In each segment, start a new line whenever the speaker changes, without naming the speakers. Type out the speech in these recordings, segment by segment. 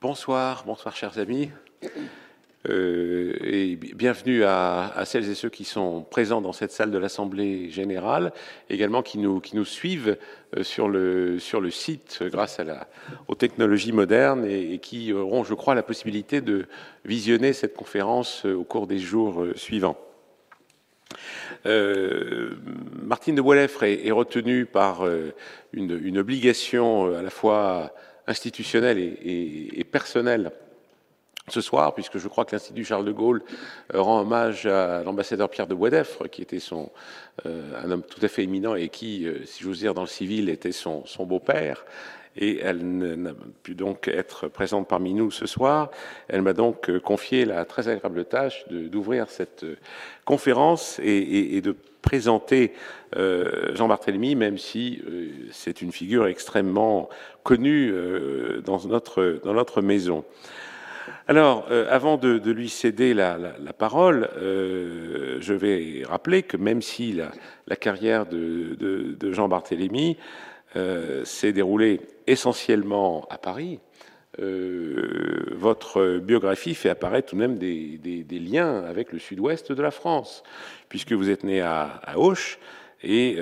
Bonsoir, bonsoir chers amis. Euh, et bienvenue à, celles et ceux qui sont présents dans cette salle de l'Assemblée générale, également qui nous, suivent euh, sur, le, site grâce à la, aux technologies modernes et, qui auront, je crois, la possibilité de visionner cette conférence euh, au cours des jours suivants. Martine de Boileffre est, retenue par une, obligation à la fois institutionnelle et, et personnelle ce soir, puisque je crois que l'Institut Charles de Gaulle euh, rend hommage à l'ambassadeur Pierre de Boisdeffre, qui était son, euh, un homme tout à fait éminent et qui, euh, si j'ose dire, dans le civil, était son beau-père. Et elle n'a pu donc être présente parmi nous ce soir. Elle m'a donc confié la très agréable tâche d'ouvrir cette conférence et, de présenter Jean Barthélemy, même si c'est une figure extrêmement connue dans, notre, maison. Alors, euh, avant de, lui céder la, parole, euh, je vais rappeler que même si la, carrière de, Jean Barthélemy euh, s'est déroulée essentiellement à Paris, votre biographie fait apparaître tout de même des, liens avec le sud-ouest de la France, puisque vous êtes né à, Auch, et,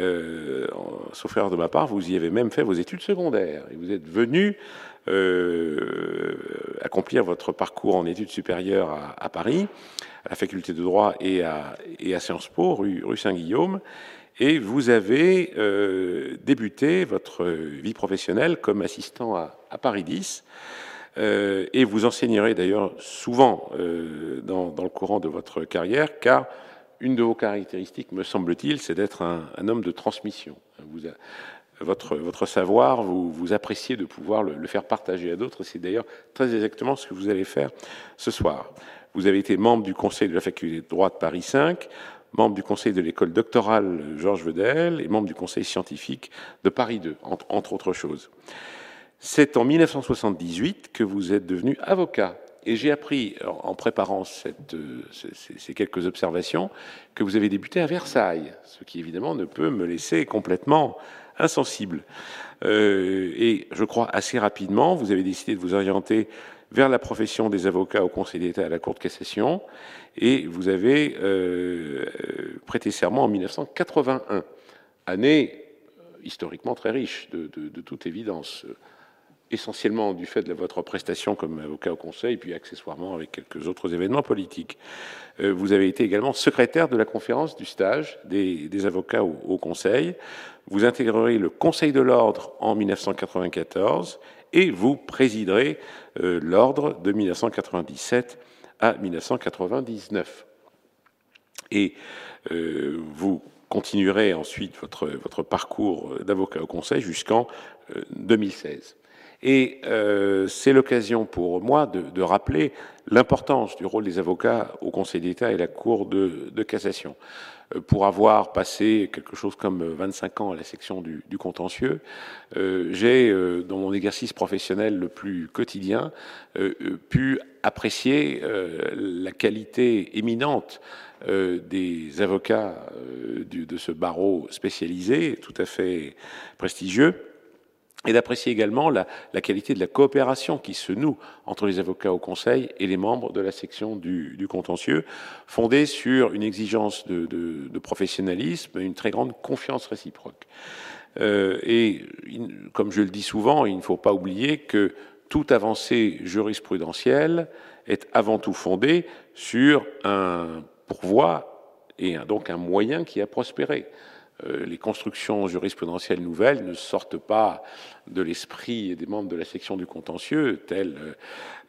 sauf erreur de ma part, vous y avez même fait vos études secondaires. Et vous êtes venu euh, accomplir votre parcours en études supérieures à, Paris, à la faculté de droit et à, Sciences Po, rue Saint-Guillaume. Et vous avez euh, débuté votre vie professionnelle comme assistant à, Paris 10. Euh, et vous enseignerez d'ailleurs souvent dans, dans, le courant de votre carrière, car une de vos caractéristiques, me semble-t-il, c'est d'être un, homme de transmission. Votre, savoir, vous, vous appréciez de pouvoir le, faire partager à d'autres. C'est d'ailleurs très exactement ce que vous allez faire ce soir. Vous avez été membre du conseil de la faculté de droit de Paris 5, membre du conseil de l'école doctorale Georges Vedel et membre du conseil scientifique de Paris 2, entre, autres choses. C'est en 1978 que vous êtes devenu avocat. Et j'ai appris, en préparant ces, ces, quelques observations, que vous avez débuté à Versailles, ce qui évidemment ne peut me laisser complètement insensible. Euh, et je crois assez rapidement, vous avez décidé de vous orienter vers la profession des avocats au Conseil d'État à la Cour de cassation, et vous avez euh, prêté serment en 1981, année historiquement très riche, de, toute évidence essentiellement du fait de votre prestation comme avocat au Conseil, puis accessoirement avec quelques autres événements politiques. Euh, vous avez été également secrétaire de la conférence du stage des, avocats au, Conseil. Vous intégrerez le Conseil de l'ordre en 1994 et vous présiderez euh, l'ordre de 1997 à 1999. Et euh, vous continuerez ensuite votre, votre parcours d'avocat au Conseil jusqu'en 2016. Et euh, c'est l'occasion pour moi de, rappeler l'importance du rôle des avocats au Conseil d'État et la Cour de, cassation. Euh, pour avoir passé quelque chose comme 25 ans à la section du, du contentieux, euh, j'ai, euh, dans mon exercice professionnel le plus quotidien, euh, pu apprécier la qualité éminente des avocats de ce barreau spécialisé, tout à fait prestigieux et d'apprécier également la, la, qualité de la coopération qui se noue entre les avocats au Conseil et les membres de la section du, contentieux, fondée sur une exigence de, de, de, professionnalisme, une très grande confiance réciproque. Euh, et comme je le dis souvent, il ne faut pas oublier que toute avancée jurisprudentielle est avant tout fondée sur un pourvoi et donc un moyen qui a prospéré. Euh, les constructions jurisprudentielles nouvelles ne sortent pas de l'esprit des membres de la section du contentieux, tel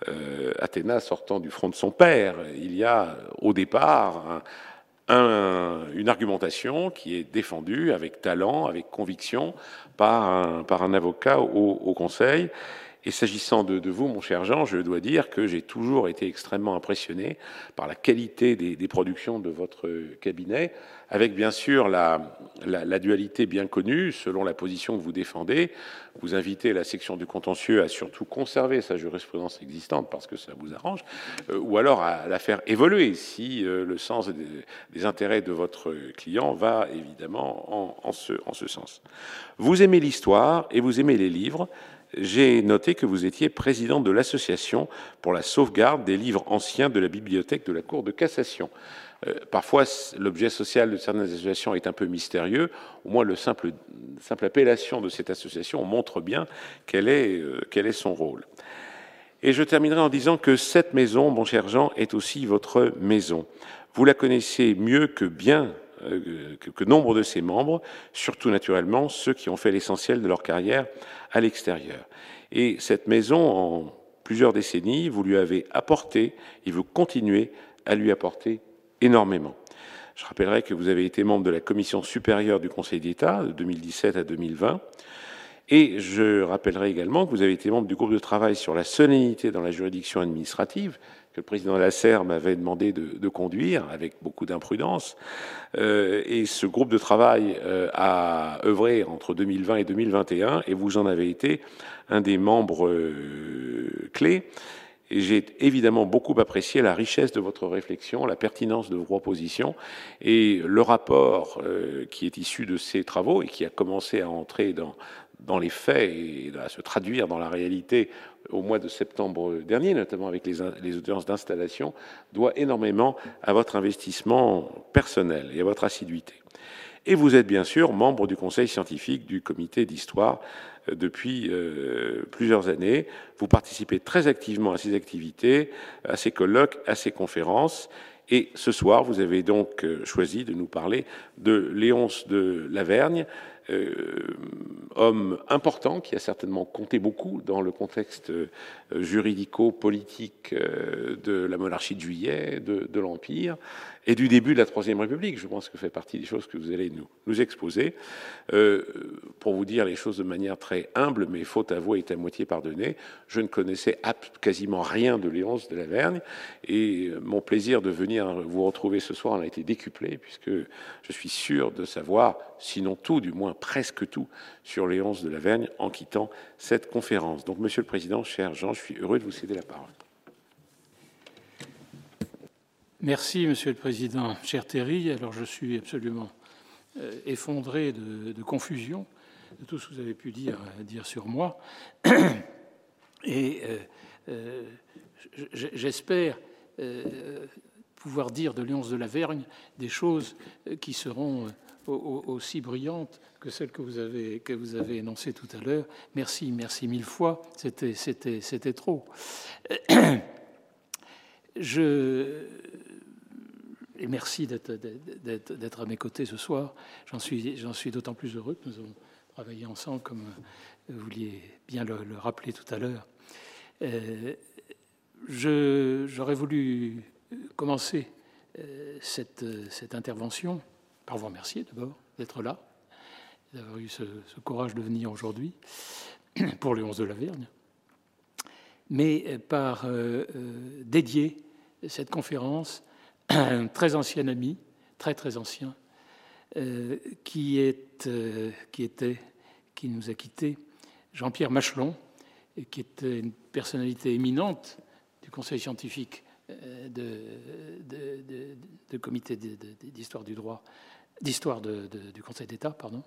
euh, Athéna sortant du front de son père. Il y a au départ une argumentation qui est défendue avec talent, avec conviction par un, avocat au, Conseil. Et s'agissant de, vous, mon cher Jean, je dois dire que j'ai toujours été extrêmement impressionné par la qualité des productions de votre cabinet, avec bien sûr la, dualité bien connue, selon la position que vous défendez. Vous invitez la section du contentieux à surtout conserver sa jurisprudence existante parce que ça vous arrange, euh, ou alors à la faire évoluer si euh, le sens des, intérêts de votre client va évidemment en, en, ce, en ce sens. Vous aimez l'histoire et vous aimez les livres, j'ai noté que vous étiez président de l'association pour la sauvegarde des livres anciens de la bibliothèque de la Cour de cassation. Euh, parfois, l'objet social de certaines associations est un peu mystérieux. Au moins, le simple, simple appellation de cette association montre bien quel est, euh, quel est son rôle. Et je terminerai en disant que cette maison, mon cher Jean, est aussi votre maison. Vous la connaissez mieux que bien euh, que, nombre de ses membres, surtout naturellement ceux qui ont fait l'essentiel de leur carrière à l'extérieur. Et cette maison, en plusieurs décennies, vous lui avez apporté et vous continuez à lui apporter énormément. Je rappellerai que vous avez été membre de la commission supérieure du Conseil d'État de 2017 à 2020. Et je rappellerai également que vous avez été membre du groupe de travail sur la solennité dans la juridiction administrative, que le président de la SER m'avait demandé de, conduire avec beaucoup d'imprudence. Euh, et ce groupe de travail euh, a œuvré entre 2020 et 2021, et vous en avez été un des membres euh, clés. J'ai évidemment beaucoup apprécié la richesse de votre réflexion, la pertinence de vos propositions et le rapport euh, qui est issu de ces travaux et qui a commencé à entrer dans, les faits et à se traduire dans la réalité au mois de septembre dernier, notamment avec les, les audiences d'installation, doit énormément à votre investissement personnel et à votre assiduité. Et vous êtes bien sûr membre du conseil scientifique du comité d'histoire depuis euh, plusieurs années. Vous participez très activement à ces activités, à ces colloques, à ces conférences. Et ce soir, vous avez donc euh, choisi de nous parler de Léonce de Lavergne, euh, homme important qui a certainement compté beaucoup dans le contexte euh, juridico-politique euh, de la monarchie de Juillet, de, l'Empire et du début de la Troisième République. Je pense que fait partie des choses que vous allez nous, nous exposer. Euh, pour vous dire les choses de manière très humble, mais faute avouée est à moitié pardonnée, je ne connaissais quasiment rien de Léonce de Lavergne et mon plaisir de venir vous retrouver ce soir en a été décuplé puisque je suis sûr de savoir, sinon tout, du moins presque tout, sur Léonce de Lavergne en quittant cette conférence. Donc, Monsieur le Président, cher Jean, je suis heureux de vous céder la parole.
Merci, Monsieur le Président. Cher Terry, alors je suis absolument euh, effondré de, confusion de tout ce que vous avez pu dire, euh, dire sur moi. Et euh, j'espère pouvoir dire de Léonce de la Vergne des choses qui seront aussi brillantes que celles que vous avez, que vous avez énoncées tout à l'heure. Merci, merci mille fois. C'était trop. Je, et merci d'être à mes côtés ce soir. J'en suis, suis d'autant plus heureux que nous avons travaillé ensemble, comme vous vouliez bien le, rappeler tout à l'heure. Euh, J'aurais voulu commencer euh, cette, cette, intervention par vous remercier d'abord d'être là, d'avoir eu ce, courage de venir aujourd'hui pour les 11 de la Vergne, mais par euh, euh, dédier cette conférence un très ancien ami, très très ancien, euh, qui, est, euh, qui était, qui nous a quittés, Jean-Pierre Machelon, qui était une personnalité éminente du Conseil scientifique euh, de, de, comité d'histoire du droit, d'histoire du Conseil d'État, pardon,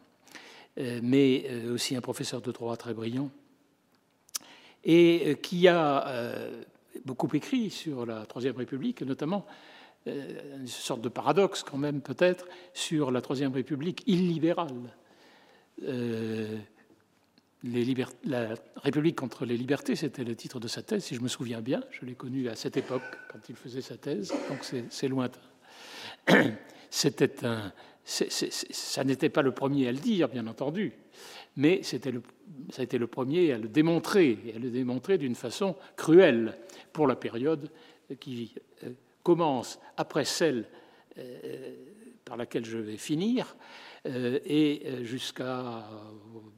mais aussi un professeur de droit très brillant, et qui a beaucoup écrit sur la Troisième République, notamment euh, une sorte de paradoxe quand même peut-être sur la Troisième République illibérale. Euh, la République contre les libertés, c'était le titre de sa thèse, si je me souviens bien. Je l'ai connu à cette époque, quand il faisait sa thèse, donc c'est lointain. C'était un, ça n'était pas le premier à le dire, bien entendu, mais c'était ça a été le premier à le démontrer, et à le démontrer d'une façon cruelle pour la période qui euh, commence après celle euh, par laquelle je vais finir, euh, et euh, jusqu'à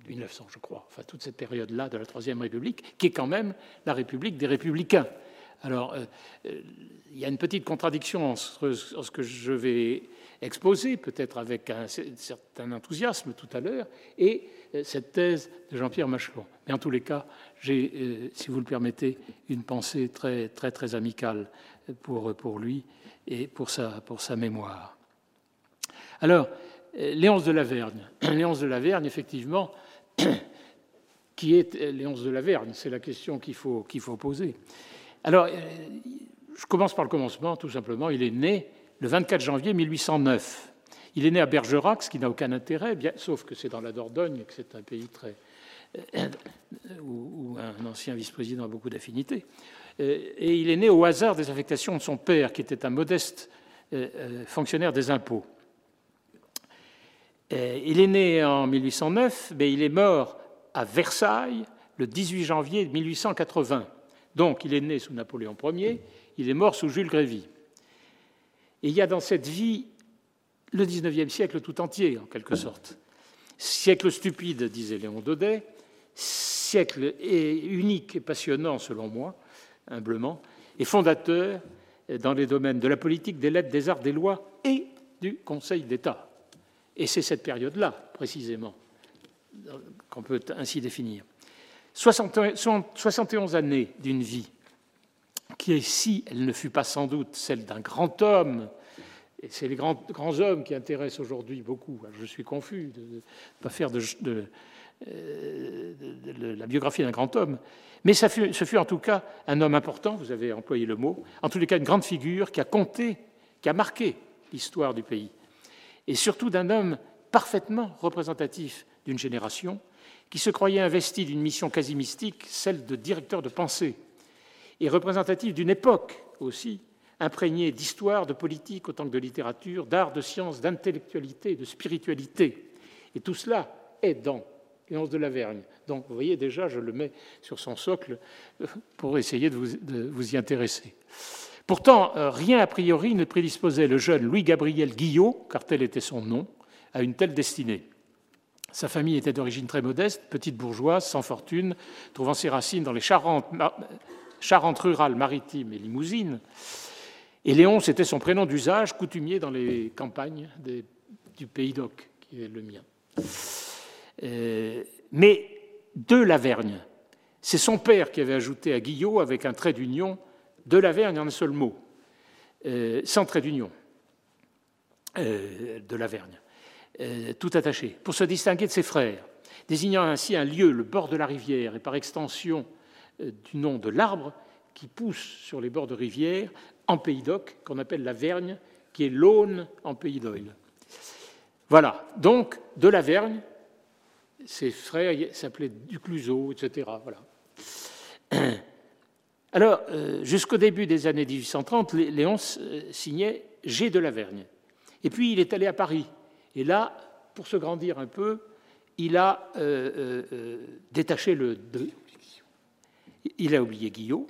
1900, je crois, enfin toute cette période-là de la Troisième République, qui est quand même la République des républicains. Alors, il y a une petite contradiction entre ce que je vais exposer, peut-être avec un certain enthousiasme tout à l'heure, et cette thèse de Jean-Pierre Machelon. Mais en tous les cas, j'ai, si vous le permettez, une pensée très, très, amicale pour, lui et pour sa, pour mémoire. Alors, Léonce de Lavergne. Léonce de Lavergne, effectivement, qui est Léonce de la Vergne C'est la question qu'il faut, qu'il faut poser. Alors, je commence par le commencement, tout simplement. Il est né le 24 janvier 1809. Il est né à Bergerac, ce qui n'a aucun intérêt, bien, sauf que c'est dans la Dordogne que c'est un pays très, euh, où, un ancien vice-président a beaucoup d'affinités. Euh, et il est né au hasard des affectations de son père, qui était un modeste euh, fonctionnaire des impôts. Il est né en 1809, mais il est mort à Versailles le 18 janvier 1880. Donc il est né sous Napoléon Ier, il est mort sous Jules Grévy. Et il y a dans cette vie le XIXe siècle tout entier, en quelque sorte. Siècle stupide, disait Léon Daudet, siècle unique et passionnant, selon moi, humblement, et fondateur dans les domaines de la politique, des lettres, des arts, des lois et du Conseil d'État. Et c'est cette période-là, précisément, qu'on peut ainsi définir. 71 années d'une vie qui, si elle ne fut pas sans doute celle d'un grand homme, et c'est les grands, grands, hommes qui intéressent aujourd'hui beaucoup, je suis confus de ne pas faire de, euh, la biographie d'un grand homme, mais ça ce fut en tout cas un homme important, vous avez employé le mot, en tous les cas une grande figure qui a compté, qui a marqué l'histoire du pays, et surtout d'un homme parfaitement représentatif d'une génération qui se croyait investi d'une mission quasi mystique, celle de directeur de pensée, et représentatif d'une époque aussi, imprégnée d'histoire, de politique autant que de littérature, d'art, de science, d'intellectualité, de spiritualité. Et tout cela est dans Léonce de Lavergne. Donc vous voyez déjà, je le mets sur son socle euh, pour essayer de vous, y intéresser. Pourtant, euh, rien a priori ne prédisposait le jeune Louis-Gabriel Guillot, car tel était son nom, à une telle destinée. Sa famille était d'origine très modeste, petite bourgeoise, sans fortune, trouvant ses racines dans les Charentes, Charentes rurales, maritimes et limousines. Et Léon, c'était son prénom d'usage, coutumier dans les campagnes du Pays d'Oc, qui est le mien. Euh, mais de Lavergne, c'est son père qui avait ajouté à Guillot, avec un trait d'union, de Lavergne en un seul mot, euh, sans trait d'union, euh, de Lavergne, tout attaché, pour se distinguer de ses frères, désignant ainsi un lieu, le bord de la rivière, et par extension du nom de l'arbre qui pousse sur les bords de rivière en Pays d'Oc, qu'on appelle la Vergne, qui est l'aune en Pays d'Oil. Voilà, donc de la Vergne, ses frères s'appelaient Ducluseau, etc. Voilà. Alors, euh, jusqu'au début des années 1830, Léon euh, signait G de la Vergne. Et puis, il est allé à Paris. Et là, pour se grandir un peu, il a euh, détaché le 2. Il a oublié Guillot.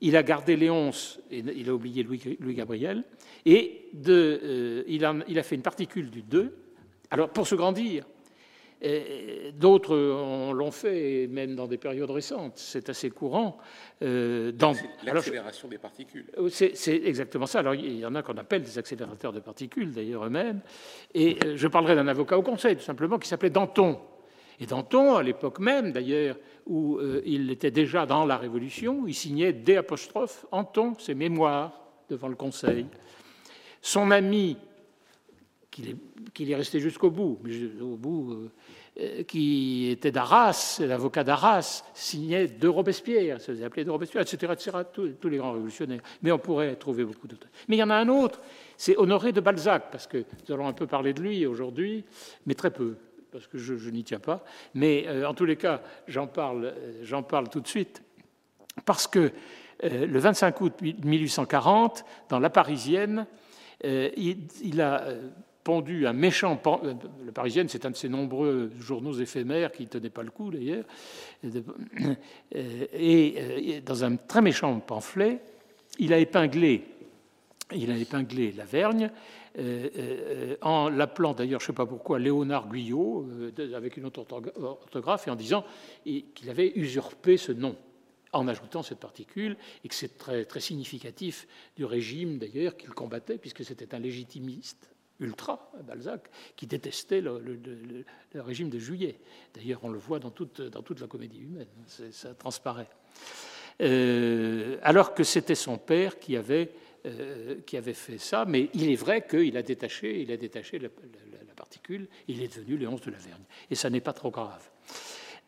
Il a gardé Léonce, et il a oublié Louis, Gabriel. Et de, il, a, il, a, fait une particule du 2. Alors, pour se grandir, D'autres l'ont fait, même dans des périodes récentes. C'est assez courant.
Euh, dans... L'accélération des particules.
Euh, c'est exactement ça. Alors, il y en a qu'on appelle des accélérateurs de particules, d'ailleurs eux-mêmes. Et euh, je parlerai d'un avocat au Conseil, tout simplement, qui s'appelait Danton. Et Danton, à l'époque même, d'ailleurs, où il était déjà dans la Révolution, il signait des apostrophes Anton, ses mémoires, devant le Conseil. Son ami, qu'il est, est, resté jusqu'au bout, bout euh, qui était d'Arras, l'avocat d'Arras, signait de Robespierre, ça faisait appeler de Robespierre, etc., etc., tous, les grands révolutionnaires. Mais on pourrait trouver beaucoup d'autres. Mais il y en a un autre, c'est Honoré de Balzac, parce que nous allons un peu parler de lui aujourd'hui, mais très peu, parce que je, n'y tiens pas. Mais euh, en tous les cas, j'en parle, euh, j'en parle tout de suite, parce que le 25 août 1840, dans La Parisienne, il, a pondu un méchant. Euh, le Parisienne, c'est un de ces nombreux journaux éphémères qui ne tenaient pas le coup d'ailleurs. Et euh, dans un très méchant pamphlet, il a épinglé, il a épinglé Lavergne. Euh, en l'appelant d'ailleurs, je ne sais pas pourquoi, Léonard Guyot, avec une autre orthographe, et en disant qu'il avait usurpé ce nom en ajoutant cette particule, et que c'est très, significatif du régime d'ailleurs qu'il combattait, puisque c'était un légitimiste ultra, Balzac, qui détestait le, régime de Juillet. D'ailleurs, on le voit dans toute, la comédie humaine, ça transparaît. Euh, alors que c'était son père qui avait, euh, qui avait fait ça, mais il est vrai qu'il a détaché, il a détaché la, particule, il est devenu Léonce de Lavergne. Et ça n'est pas trop grave.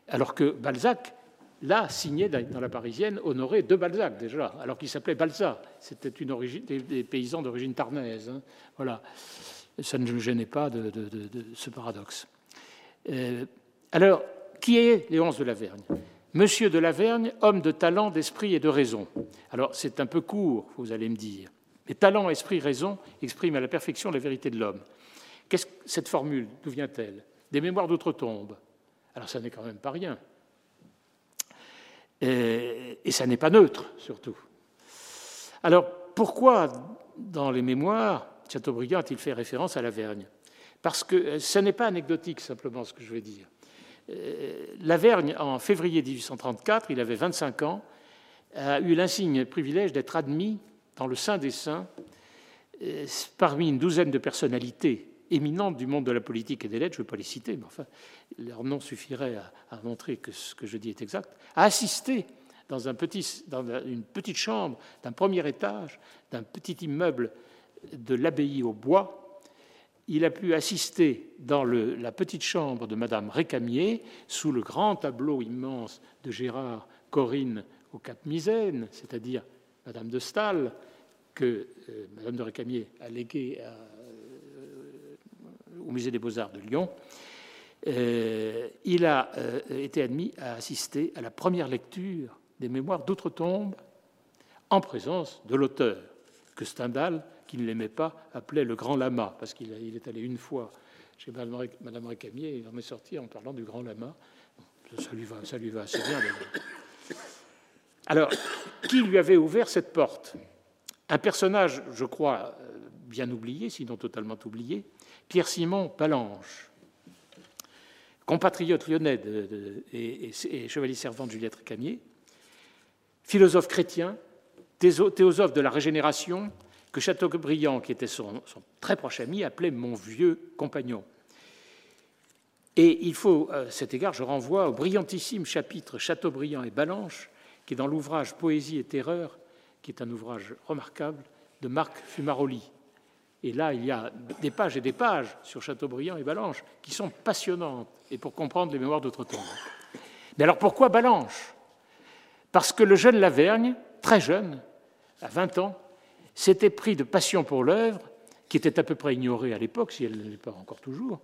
Alors que Balzac, là, signé dans la Parisienne, honoré de Balzac déjà, alors qu'il s'appelait Balzac. C'était des, paysans d'origine tarnaise. Hein. Voilà. Ça ne me gênait pas de, ce paradoxe. Euh, alors, qui est Léonce de Lavergne? Monsieur de Lavergne, homme de talent, d'esprit et de raison. Alors, c'est un peu court, vous allez me dire. Mais talent, esprit, raison expriment à la perfection la vérité de l'homme. Qu'est-ce que cette formule D'où vient-elle? Des mémoires d'outre-tombe. Alors, ça n'est quand même pas rien. Et, et ça n'est pas neutre, surtout. Alors, pourquoi, dans les mémoires, Chateaubriand a-t-il fait référence à Lavergne? Parce que ce n'est pas anecdotique, simplement, ce que je veux dire. Euh, Lavergne, en février 1834, il avait 25 ans, a eu l'insigne privilège d'être admis dans le Saint des Saints euh, parmi une douzaine de personnalités éminentes du monde de la politique et des lettres, je ne vais pas les citer, mais enfin, leur nom suffirait à, montrer que ce que je dis est exact, a assisté dans, dans une petite chambre d'un premier étage, d'un petit immeuble de l'abbaye au bois, il a pu assister dans la petite chambre de Madame Récamier, sous le grand tableau immense de Gérard Corinne au Cap Misaine, c'est-à-dire Madame de Stahl, que euh, Madame de Récamier a légué euh, au Musée des Beaux-Arts de Lyon. Euh, il a été admis à assister à la première lecture des Mémoires d'outre-tombe en présence de l'auteur, que Stendhal qui ne l'aimait pas, appelait le grand lama, parce qu'il est allé une fois chez Madame Récamier il en est sorti en parlant du grand lama. Ça lui va, ça lui va assez bien. Alors, qui lui avait ouvert cette porte? Un personnage, je crois, euh, bien oublié, sinon totalement oublié, Pierre-Simon Palanche, compatriote lyonnais et, et, chevalier servant de Juliette Récamier, philosophe chrétien, théosophe de la régénération, que Chateaubriand, qui était son, très proche ami, appelait mon vieux compagnon. Et il faut, à cet égard, je renvoie au brillantissime chapitre Chateaubriand et Balanche, qui est dans l'ouvrage Poésie et Terreur, qui est un ouvrage remarquable de Marc Fumaroli. Et là, il y a des pages et des pages sur Chateaubriand et Balanche qui sont passionnantes, et pour comprendre les mémoires d'autre temps. Mais alors pourquoi Balanche Parce que le jeune Lavergne, très jeune, à 20 ans, s'était pris de passion pour l'œuvre, qui était à peu près ignorée à l'époque, si elle ne l'est pas encore toujours,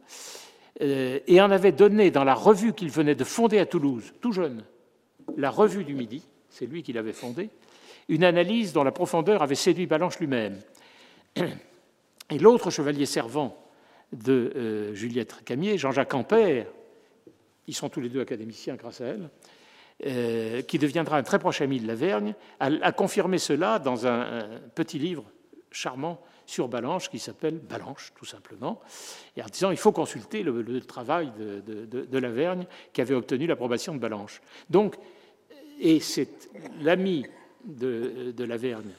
euh, et en avait donné dans la revue qu'il venait de fonder à Toulouse, tout jeune, la Revue du Midi, c'est lui qui l'avait fondée, une analyse dont la profondeur avait séduit Balanche lui-même. Et l'autre chevalier servant de euh, Juliette Camier, Jean-Jacques Ampère, ils sont tous les deux académiciens grâce à elle, euh, qui deviendra un très proche ami de Lavergne, a, confirmé cela dans un, petit livre charmant sur Balanche qui s'appelle Balanche, tout simplement, et en disant il faut consulter le, travail de, de, Lavergne qui avait obtenu l'approbation de Balanche. Donc, et c'est l'ami de, de Lavergne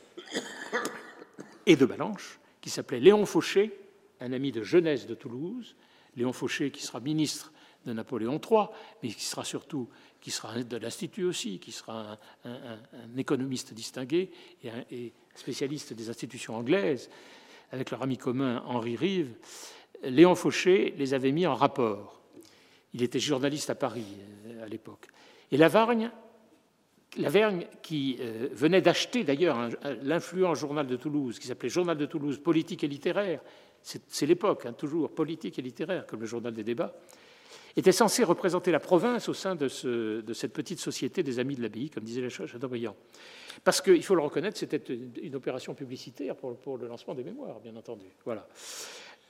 et de Balanche qui s'appelait Léon Fauché, un ami de jeunesse de Toulouse, Léon Fauché qui sera ministre de Napoléon III, mais qui sera surtout qui sera de l'Institut aussi, qui sera un, économiste distingué et, spécialiste des institutions anglaises, avec leur ami commun Henri Rive, Léon Fauché les avait mis en rapport. Il était journaliste à Paris euh, à l'époque. Et Lavergne, Lavergne qui euh, venait d'acheter d'ailleurs l'influent journal de Toulouse, qui s'appelait Journal de Toulouse, politique et littéraire, c'est l'époque, hein, toujours politique et littéraire, comme le journal des débats, était censé représenter la province au sein de, cette petite société des Amis de l'Abbaye, comme disait Chateaubriand. Parce qu'il faut le reconnaître, c'était une opération publicitaire pour, le lancement des mémoires, bien entendu. Voilà.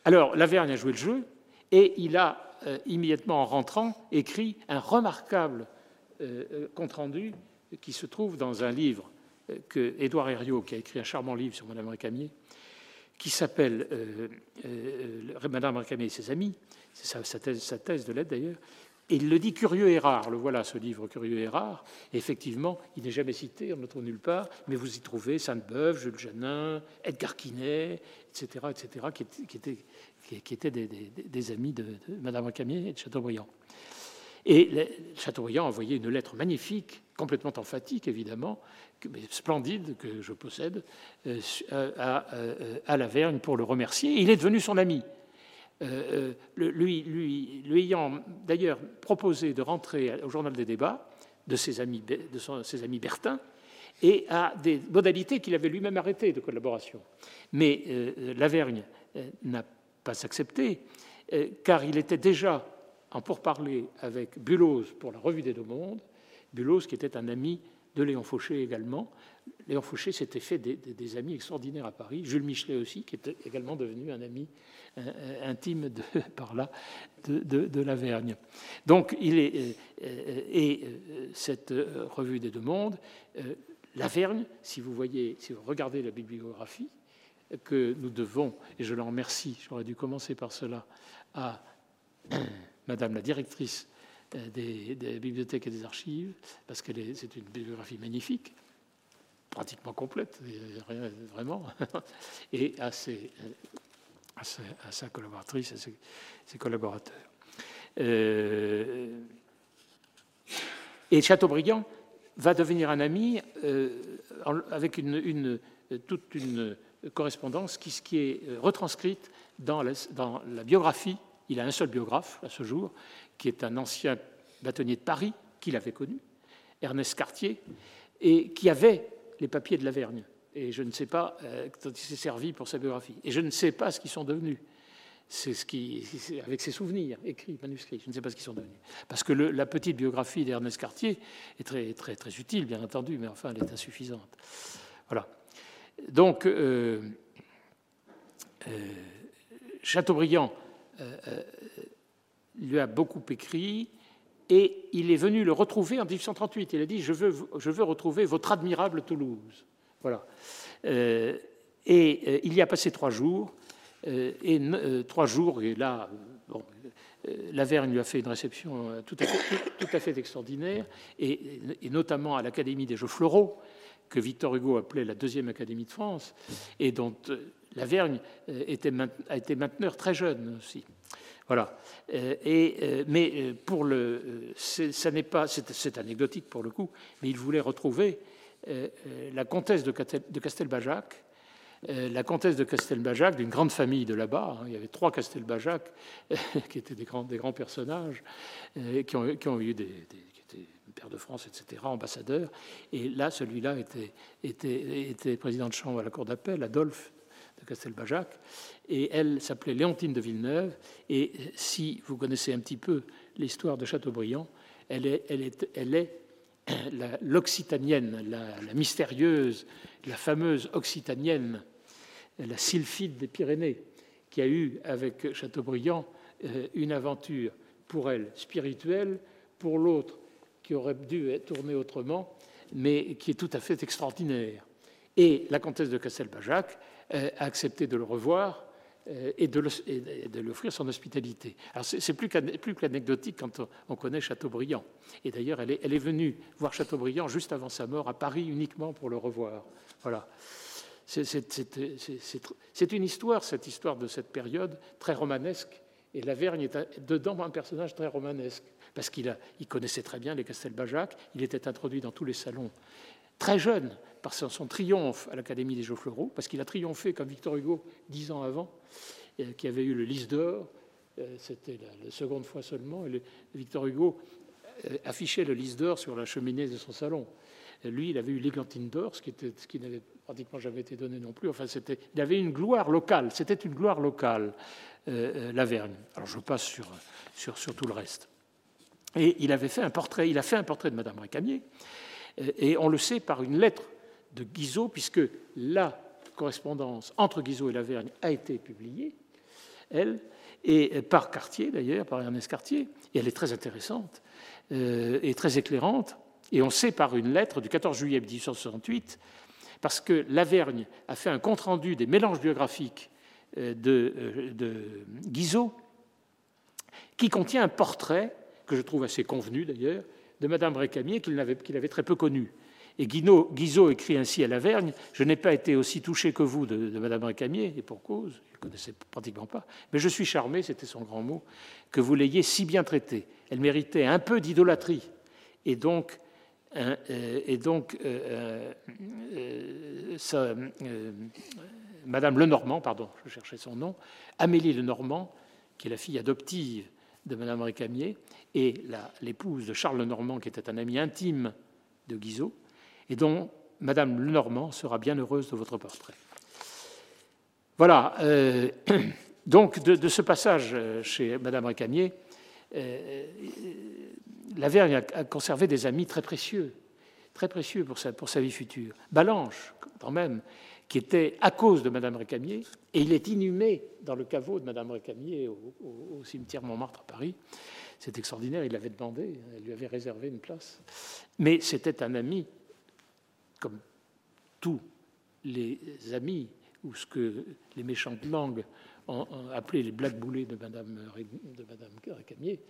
Alors, Lavergne a joué le jeu et il a euh, immédiatement en rentrant écrit un remarquable euh, euh, compte-rendu qui se trouve dans un livre que Édouard Herriot, qui a écrit un charmant livre sur Madame Récamier, qui s'appelle Madame Récamier et ses amis, c'est sa, thèse, de lettre d'ailleurs. Et il le dit curieux et rare. Le voilà, ce livre curieux et rare. effectivement, il n'est jamais cité, on ne le trouve nulle part, mais vous y trouvez Sainte-Beuve, Jules Janin, Edgar Quinet, etc., etc., qui, étaient, des, amis de, Madame Camier et de Chateaubriand. Et Chateaubriand a envoyé une lettre magnifique, complètement emphatique évidemment, mais splendide, que je possède, euh, à, à, à Lavergne pour le remercier. il est devenu son ami. Lui, lui, lui ayant d'ailleurs proposé de rentrer au journal des débats de ses amis, de ses amis Bertin, et à des modalités qu'il avait lui-même arrêtées de collaboration. Mais Lavergne n'a pas accepté, car il était déjà en pourparler avec Bulloz pour la Revue des Deux Mondes, Bulloz qui était un ami de Léon Fauché également. Léon Fauché s'était fait des, amis extraordinaires à Paris, Jules Michelet aussi, qui était également devenu un ami intime de, par là de, de, Lavergne. Donc, il est, euh, euh, et euh, cette revue des deux mondes, Lavergne, si vous voyez, si vous regardez la bibliographie, que nous devons, et je l'en remercie, j'aurais dû commencer par cela, à Madame la directrice euh, des, bibliothèques et des archives, parce que c'est une bibliographie magnifique, pratiquement complète, vraiment, et à, ses, à, sa collaboratrice, à ses, collaborateurs. Euh, et Chateaubriand va devenir un ami euh, avec une, toute une correspondance qui, est retranscrite dans dans la biographie il a un seul biographe à ce jour, qui est un ancien bâtonnier de Paris, qu'il avait connu, Ernest Cartier, et qui avait les papiers de Lavergne. Et je ne sais pas euh, quand il s'est servi pour sa biographie. Et je ne sais pas ce qu'ils sont devenus. C'est ce qui, avec ses souvenirs écrits, manuscrits. Je ne sais pas ce qu'ils sont devenus. Parce que la petite biographie d'Ernest Cartier est très, très, très utile, bien entendu, mais enfin, elle est insuffisante. Voilà. Donc, euh, euh, Chateaubriand lui a beaucoup écrit et il est venu le retrouver en 1838. Il a dit Je veux, retrouver votre admirable Toulouse. Voilà. Euh, et il y a passé trois jours. et trois jours, et là, bon, Laverne lui a fait une réception tout à fait, extraordinaire, et, notamment à l'Académie des Jeux Floraux, que Victor Hugo appelait la deuxième Académie de France, et dont Lavergne euh, était, a été mainteneur très jeune aussi. Voilà. Euh, et, euh, mais pour le, ça n'est pas, c'est anecdotique pour le coup, mais il voulait retrouver la comtesse de Castelbajac, la comtesse de Castelbajac, d'une grande famille de là-bas. Hein. il y avait trois Castelbajac qui étaient des grands, des personnages, qui, ont, qui, eu des, étaient père de France, etc., ambassadeurs. Et là, celui-là était, était président de chambre à la cour d'appel, Adolphe de Castelbajac, et elle s'appelait Léontine de Villeneuve. Et si vous connaissez un petit peu l'histoire de Chateaubriand, elle est, l'occitanienne, la, mystérieuse, la fameuse occitanienne, la sylphide des Pyrénées, qui a eu avec Chateaubriand euh, une aventure pour elle spirituelle, pour l'autre qui aurait dû tournée autrement, mais qui est tout à fait extraordinaire. Et la comtesse de Castelbajac, a accepté de le revoir euh, et de lui offrir son hospitalité. C'est plus qu'anecdotique quand on connaît Chateaubriand. Et d'ailleurs, elle est, elle est, venue voir Chateaubriand juste avant sa mort à Paris uniquement pour le revoir. Voilà. C'est une histoire, cette histoire de cette période, très romanesque. Et Lavergne est dedans un personnage très romanesque, parce qu'il il connaissait très bien les Castelbajac, il était introduit dans tous les salons très jeune, par son triomphe à l'Académie des Jeux Floraux, parce qu'il a triomphé comme Victor Hugo dix ans avant, euh, qui avait eu le lys d'or. Euh, c'était la, seconde fois seulement. Victor Hugo euh, affichait le lys d'or sur la cheminée de son salon. lui, il avait eu l'égantine d'or, ce qui, n'avait pratiquement jamais été donné non plus. Enfin, il avait une gloire locale. C'était une gloire locale, euh, Lavergne. Alors, je passe sur, tout le reste. Et il avait fait un portrait. Il a fait un portrait de Madame Récamier. Et on le sait par une lettre de Guizot, puisque la correspondance entre Guizot et Lavergne a été publiée, elle, et par Cartier d'ailleurs, par Ernest Cartier, et elle est très intéressante euh, et très éclairante. Et on sait par une lettre du 14 juillet 1868, parce que Lavergne a fait un compte-rendu des mélanges biographiques euh, euh, de Guizot, qui contient un portrait, que je trouve assez convenu d'ailleurs, de Madame Récamier qu'il avait, très peu connue. Et Guizot écrit ainsi à Lavergne Je n'ai pas été aussi touché que vous de, Madame Récamier, et pour cause, il ne connaissait pratiquement pas, mais je suis charmé, c'était son grand mot, que vous l'ayez si bien traitée. Elle méritait un peu d'idolâtrie. Et donc, euh, et donc euh, euh, Madame Lenormand, pardon, je cherchais son nom, Amélie Lenormand, qui est la fille adoptive de Madame Récamier, et l'épouse de Charles Lenormand, qui était un ami intime de Guizot, et dont Madame Lenormand sera bien heureuse de votre portrait. Voilà. Euh, donc, de, ce passage euh, chez Madame Récamier, euh, Lavergne a, conservé des amis très précieux, très précieux pour sa, pour sa vie future. Balanche, quand même, qui était à cause de Madame Récamier, et il est inhumé dans le caveau de Madame Récamier au, cimetière Montmartre à Paris. C'est extraordinaire, il l'avait demandé, elle lui avait réservé une place. Mais c'était un ami, comme tous les amis, ou ce que les méchantes langues ont, appelé les black boulets de Madame, de Récamier.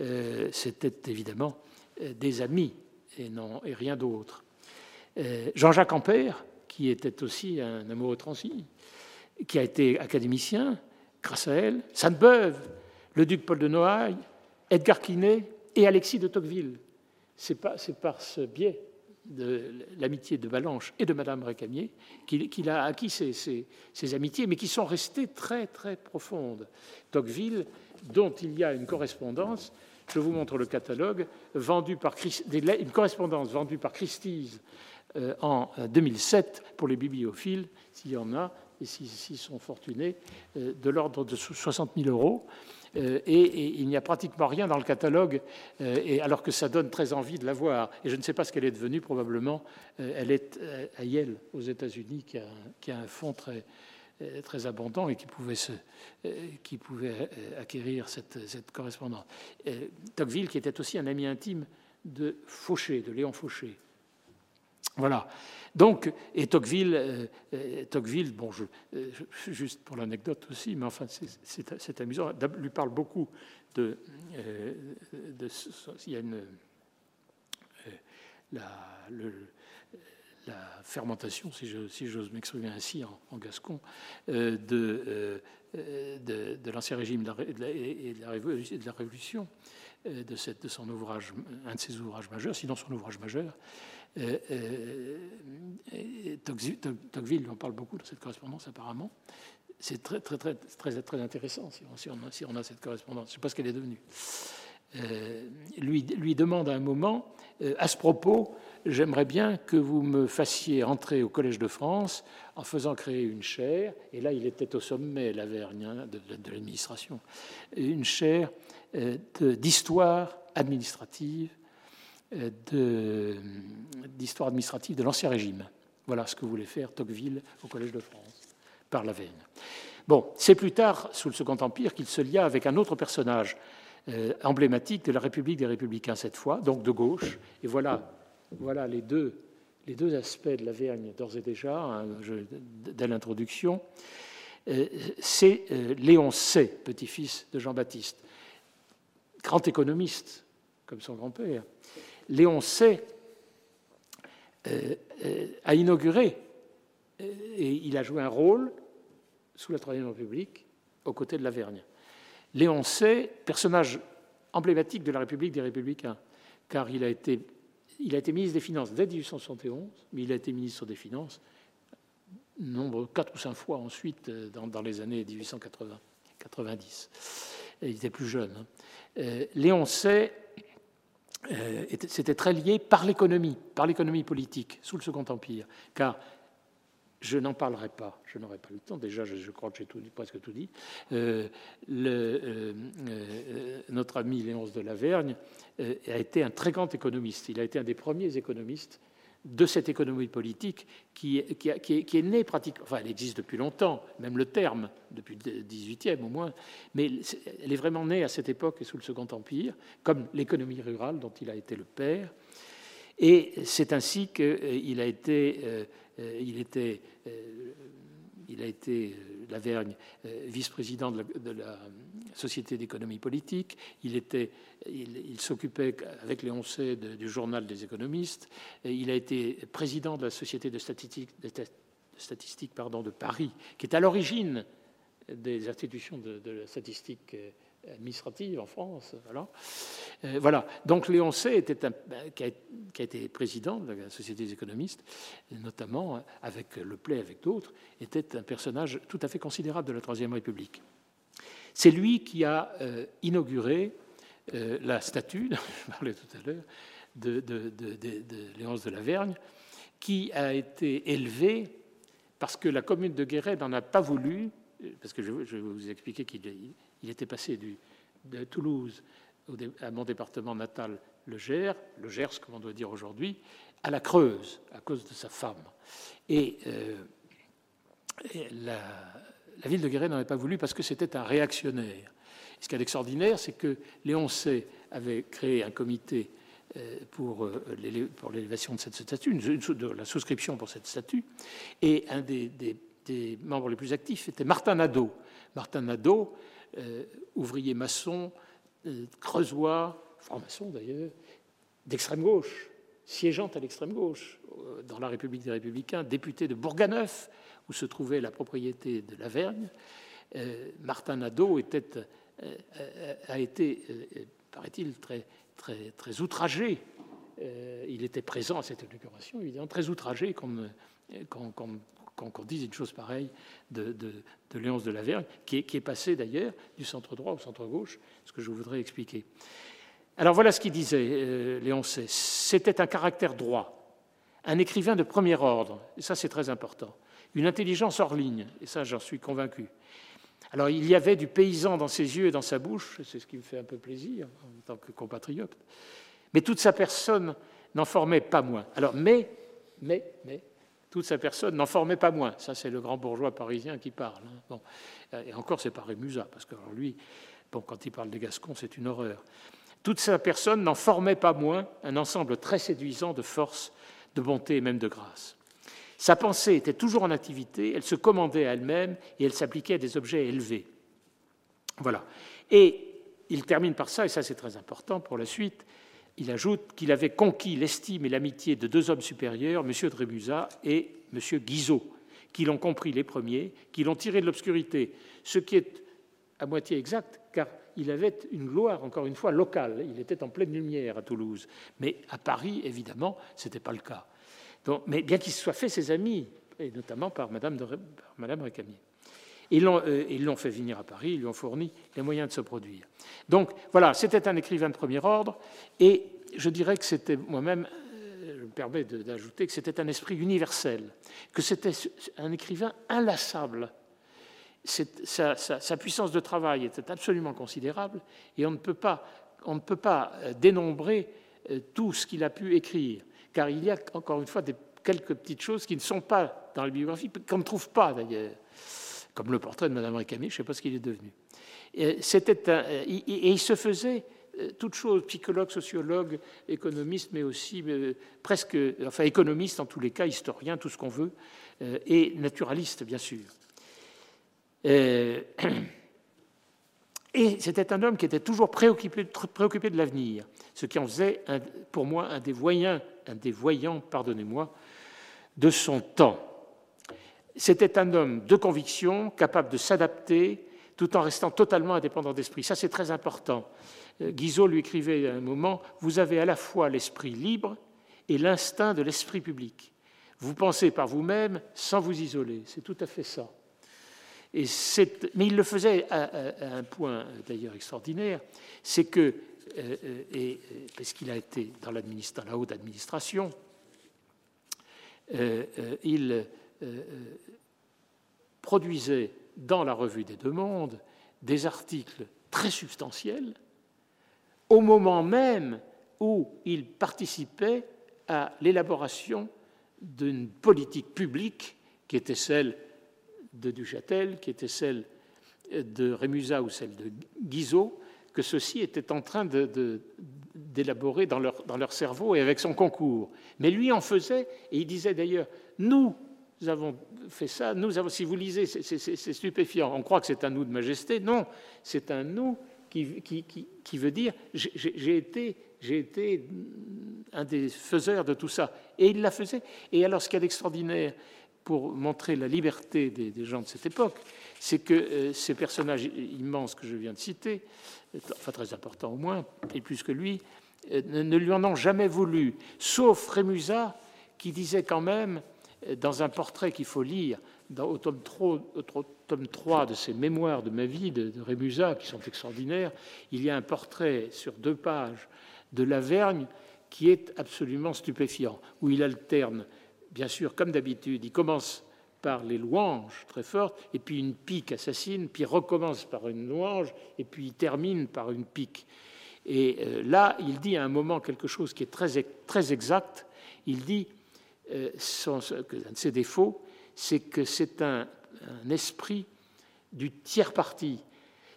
Euh, c'était évidemment euh, des amis et, non, et rien d'autre. Euh, Jean-Jacques Ampère, qui était aussi un amoureux transi, qui a été académicien, grâce à elle, Sainte-Beuve, le duc Paul de Noailles, Edgar Quinet et Alexis de Tocqueville. C'est par ce biais de l'amitié de Balanche et de Madame Récamier qu'il a acquis ces, amitiés, mais qui sont restées très très profondes. Tocqueville, dont il y a une correspondance, je vous montre le catalogue, vendu par, une correspondance vendue par Christie's en 2007 euh, pour les bibliophiles, s'il y en a, et s'ils sont fortunés, euh, de l'ordre de 60 000 euros. Et, il n'y a pratiquement rien dans le catalogue, alors que ça donne très envie de la voir. Et je ne sais pas ce qu'elle est devenue, probablement. Elle est à Yale, aux États-Unis, qui, a un fonds très, très abondant et qui pouvait, se, qui pouvait acquérir cette, cette correspondance. Tocqueville, qui était aussi un ami intime de Fauché, de Léon Fauché, voilà. Donc, et Tocqueville, euh, euh, Tocqueville bon, euh, juste pour l'anecdote aussi, mais enfin, c'est amusant, lui parle beaucoup de. il y a une. La, fermentation, si j'ose m'exprimer ainsi en, gascon, de, de, de l'ancien régime et de la, Révolution, de, de son ouvrage, un de ses ouvrages majeurs, sinon son ouvrage majeur, euh, euh, Tocqueville en parle beaucoup dans cette correspondance apparemment. C'est très, très, très, très, intéressant si on, si, on a, cette correspondance. Je ne sais pas ce qu'elle est devenue. Euh, lui, lui demande à un moment, à ce propos, j'aimerais bien que vous me fassiez entrer au Collège de France en faisant créer une chaire, et là il était au sommet, Lavergne, hein, de, de l'administration, une chaire d'histoire administrative d'histoire administrative de l'Ancien Régime. Voilà ce que voulait faire Tocqueville au Collège de France, par la veine. Bon, c'est plus tard, sous le Second Empire, qu'il se lia avec un autre personnage euh, emblématique de la République des Républicains cette fois, donc de gauche. Et voilà, voilà les, deux, aspects de la Vergne d'ores et déjà, hein, dès l'introduction. Euh, c'est euh, Léon C, petit-fils de Jean-Baptiste, grand économiste, comme son grand-père, Léon C euh, a inauguré et il a joué un rôle sous la Troisième République aux côtés de Lavergne. Léon C, personnage emblématique de la République des Républicains, car il a été, il a été ministre des Finances dès 1871, mais il a été ministre des Finances nombre quatre ou cinq fois ensuite dans, les années 1880, 90. il était plus jeune. Hein. Léon C euh, c'était très lié par l'économie, par l'économie politique sous le Second Empire, car je n'en parlerai pas, je n'aurai pas le temps, déjà je, crois que j'ai tout presque tout dit. Euh, euh, notre ami Léonce de Lavergne a été un très grand économiste, il a été un des premiers économistes de cette économie politique qui, qui, est, née pratiquement, enfin elle existe depuis longtemps, même le terme, depuis le 18e au moins, mais elle est vraiment née à cette époque et sous le Second Empire, comme l'économie rurale dont il a été le père. Et c'est ainsi qu'il a été, euh, euh, il était, euh, il a été Lavergne, vice-président de, la, Société d'économie politique. Il, était, il, s'occupait avec Léon du journal des économistes. Il a été président de la Société de statistique, de de Paris, qui est à l'origine des institutions de, la statistique administrative en France. Voilà. Euh, voilà. Donc Léon C, était un, qui, a, qui, a, été président de la Société des économistes, notamment avec Le Play, avec d'autres, était un personnage tout à fait considérable de la Troisième République. C'est lui qui a euh, inauguré euh, la statue, je parlais tout à l'heure, de, de, Léonce de la Vergne, qui a été élevée parce que la commune de Guéret n'en a pas voulu, parce que je, vais vous expliquer qu'il il était passé de Toulouse à mon département natal, le Gers, le Gers, comme on doit dire aujourd'hui, à la Creuse, à cause de sa femme. Et, euh, la, ville de Guéret n'en avait pas voulu parce que c'était un réactionnaire. ce qui est extraordinaire, c'est que Léon C avait créé un comité euh, pour, euh, pour l'élévation de cette statue, de la souscription pour cette statue, et un des, des membres les plus actifs était Martin Nadeau. Martin Nadeau, ouvrier maçon, creusois, franc-maçon d'ailleurs, d'extrême gauche, siégeant à l'extrême gauche euh, dans la République des Républicains, député de Bourganeuf, où se trouvait la propriété de Lavergne. Euh, Martin Nadeau euh, a été, paraît-il, très, très, très outragé. il était présent à cette inauguration, évidemment, très outragé qu'on dise une chose pareille de, de, de Léonce de Lavergne, qui est, passé d'ailleurs du centre droit au centre gauche, ce que je voudrais expliquer. Alors voilà ce qu'il disait, euh, Léon C. C'était un caractère droit, un écrivain de premier ordre, et ça c'est très important, une intelligence hors ligne, et ça j'en suis convaincu. Alors il y avait du paysan dans ses yeux et dans sa bouche, c'est ce qui me fait un peu plaisir en tant que compatriote, mais toute sa personne n'en formait pas moins. Alors mais, mais, mais, toute sa personne n'en formait pas moins. Ça, c'est le grand bourgeois parisien qui parle. Hein. Bon. Et encore, c'est pas Rémusat, parce que lui, bon, quand il parle des Gascons, c'est une horreur. Toute sa personne n'en formait pas moins un ensemble très séduisant de force, de bonté et même de grâce. Sa pensée était toujours en activité, elle se commandait à elle-même et elle s'appliquait à des objets élevés. Voilà. Et il termine par ça, et ça c'est très important pour la suite, il ajoute qu'il avait conquis l'estime et l'amitié de deux hommes supérieurs, M. de Rémusat et M. Guizot, qui l'ont compris les premiers, qui l'ont tiré de l'obscurité, ce qui est à moitié exact, car il avait une gloire, encore une fois, locale. Il était en pleine lumière à Toulouse. Mais à Paris, évidemment, ce n'était pas le cas. Mais bien qu'il se soit fait ses amis, et notamment par Madame, de, Récamier. Euh, ils l'ont fait venir à Paris, ils lui ont fourni les moyens de se produire. Donc voilà, c'était un écrivain de premier ordre, et je dirais que c'était moi-même, euh, je me permets d'ajouter que c'était un esprit universel, que c'était un écrivain inlassable sa, puissance de travail était absolument considérable et on ne peut pas, on ne peut pas euh, dénombrer tout ce qu'il a pu écrire, car il y a encore une fois quelques petites choses qui ne sont pas dans la biographie, qu'on ne trouve pas d'ailleurs, comme le portrait de Mme Récamier, je ne sais pas ce qu'il est devenu. Et, c'était et, il se faisait euh, toutes choses, psychologue, sociologue, économiste, mais aussi presque, enfin économiste en tous les cas, historien, tout ce qu'on veut, et naturaliste, bien sûr. Euh, et c'était un homme qui était toujours préoccupé, préoccupé de l'avenir, ce qui en faisait pour moi un des voyants, un des voyants, pardonnez-moi, de son temps. C'était un homme de conviction, capable de s'adapter, tout en restant totalement indépendant d'esprit. Ça, c'est très important. Euh, Guizot lui écrivait à un moment Vous avez à la fois l'esprit libre et l'instinct de l'esprit public. Vous pensez par vous-même sans vous isoler. C'est tout à fait ça mais il le faisait à, un point d'ailleurs extraordinaire, c'est que, euh, euh, et, parce qu'il a été dans, la haute administration, euh, il produisait dans la revue des Deux Mondes des articles très substantiels au moment même où il participait à l'élaboration d'une politique publique qui était celle de Duchâtel, qui était celle de Rémusat ou celle de Guizot, que ceux-ci étaient en train d'élaborer dans leur cerveau et avec son concours. Mais lui en faisait, et il disait d'ailleurs, nous avons fait ça, nous avons, si vous lisez, c'est stupéfiant, on croit que c'est un nous de majesté, non, c'est un nous qui, veut dire, j'ai été, un des faiseurs de tout ça. Et il la faisait. Et alors ce qu'il y a pour montrer la liberté des, gens de cette époque, c'est que euh, ces personnages immenses que je viens de citer, enfin très importants au moins, et plus que lui, euh, ne lui en ont jamais voulu, sauf Rémusat, qui disait quand même dans un portrait qu'il faut lire dans, au, tome 3, de ses mémoires de ma vie de, Rémusat, qui sont extraordinaires, il y a un portrait sur deux pages de Lavergne qui est absolument stupéfiant, où il alterne, bien sûr, comme d'habitude, il commence par les louanges très fortes, et puis une pique assassine, puis recommence par une louange, et puis il termine par une pique. Et euh, là, il dit à un moment quelque chose qui est très, très exact. Il dit son, qu'un de ses défauts, c'est que c'est un, un, esprit du tiers parti.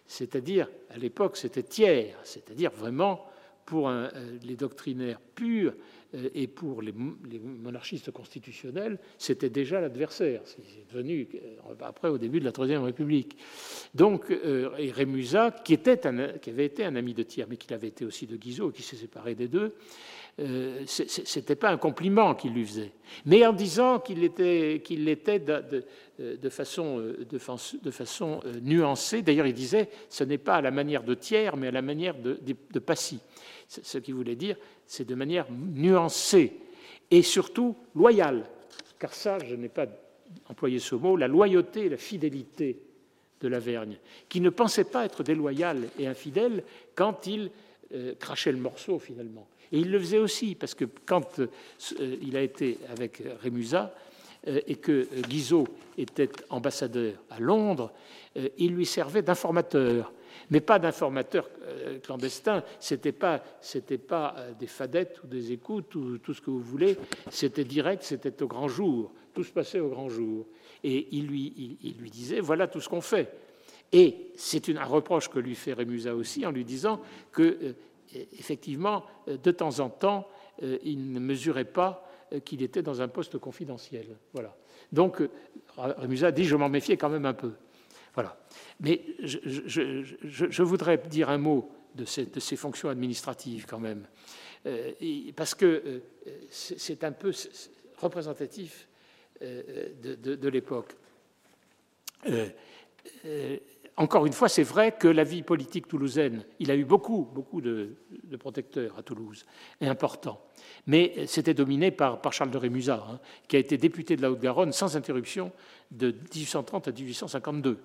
C'est-à-dire, à, l'époque, c'était tiers, c'est-à-dire vraiment pour un, euh, les doctrinaires purs euh, et pour les, monarchistes constitutionnels, c'était déjà l'adversaire. C'est devenu euh, après au début de la Troisième République. Donc, et Rémusat, qui, était un, qui avait été un ami de Thiers, mais qui avait été aussi de Guizot, qui s'est séparé des deux, euh, ce n'était pas un compliment qu'il lui faisait, mais en disant qu'il l'était était de, de, de, façon, façon nuancée. D'ailleurs, il disait ce n'est pas à la manière de Thiers, mais à la manière de, Passy. Ce qu'il voulait dire, c'est de manière nuancée et surtout loyale. Car ça, je n'ai pas employé ce mot, la loyauté et la fidélité de Lavergne, qui ne pensait pas être déloyal et infidèle quand il euh, crachait le morceau finalement. Et il le faisait aussi, parce que quand euh, il a été avec Rémusat euh, et que Guizot était ambassadeur à Londres, euh, il lui servait d'informateur mais pas d'informateurs euh, clandestins. C'était pas, pas euh, des fadettes ou des écoutes ou tout ce que vous voulez. C'était direct, c'était au grand jour. Tout se passait au grand jour. Et il lui, il, lui disait voilà tout ce qu'on fait. Et c'est un reproche que lui fait Rémusat aussi en lui disant que, euh, effectivement, de temps en temps, il ne mesurait pas qu'il était dans un poste confidentiel. Voilà. Donc, Rémusat dit je m'en méfiais quand même un peu. Voilà. Mais je, voudrais dire un mot de ces, fonctions administratives quand même, euh, parce que euh, c'est un peu représentatif euh, de l'époque. Euh, euh, encore une fois, c'est vrai que la vie politique toulousaine, il a eu beaucoup, beaucoup de, protecteurs à Toulouse, et importants. Mais c'était dominé par, Charles de Rémusat, hein, qui a été député de la Haute-Garonne sans interruption de 1830 à 1852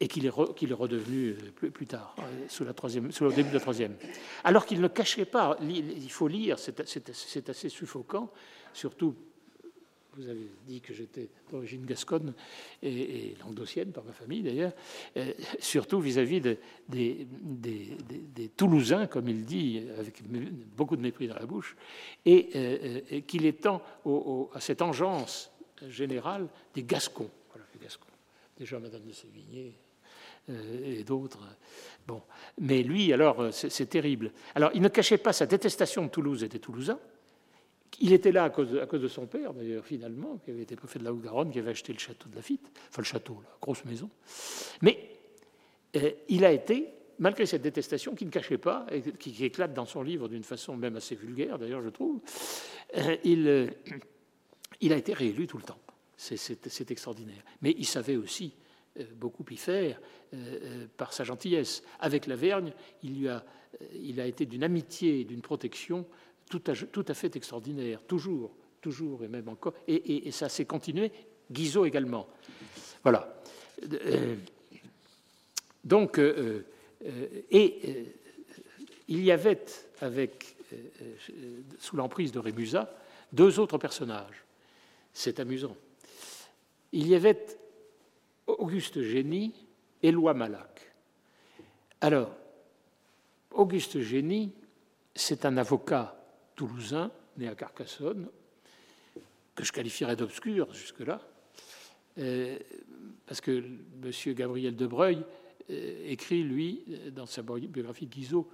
et qu'il est, redevenu plus, plus tard, sous, la troisième, sous le début de la troisième. Alors qu'il ne cachait pas, il faut lire, c'est assez suffocant, surtout vous avez dit que j'étais d'origine gasconne et, et, languedocienne par ma famille d'ailleurs, euh, surtout vis-à-vis -vis des, Toulousains, comme il dit, avec beaucoup de mépris dans la bouche, et, euh, et qu'il est temps à cette engeance générale des Gascons. Voilà, les Gascons. Déjà Madame de Sévigné, euh, et d'autres. Bon. Mais lui, alors, c'est terrible. Alors, il ne cachait pas sa détestation de Toulouse et des Toulousains, il était là à cause, de, son père, d'ailleurs, finalement, qui avait été préfet de la Haute-Garonne, qui avait acheté le château de Lafitte, enfin le château, la grosse maison. Mais euh, il a été, malgré cette détestation qui ne cachait pas, et qui, éclate dans son livre d'une façon même assez vulgaire, d'ailleurs, je trouve, euh, il, euh, il, a été réélu tout le temps. C'est extraordinaire. Mais il savait aussi beaucoup y faire par sa gentillesse. Avec la Vergne, il, lui a, il a été d'une amitié et d'une protection tout à, fait extraordinaire, toujours, toujours et même encore. Et ça s'est continué, Guizot également. Voilà. Euh, donc, euh, euh, et il y avait, avec, sous l'emprise de Rémusat, deux autres personnages. C'est amusant. Il y avait Auguste Génie et Loi Malac. Alors, Auguste Génie, c'est un avocat toulousain, né à Carcassonne, que je qualifierais d'obscur jusque-là, euh, parce que M. Gabriel Debreuil euh, écrit, lui, dans sa biographie Guizot,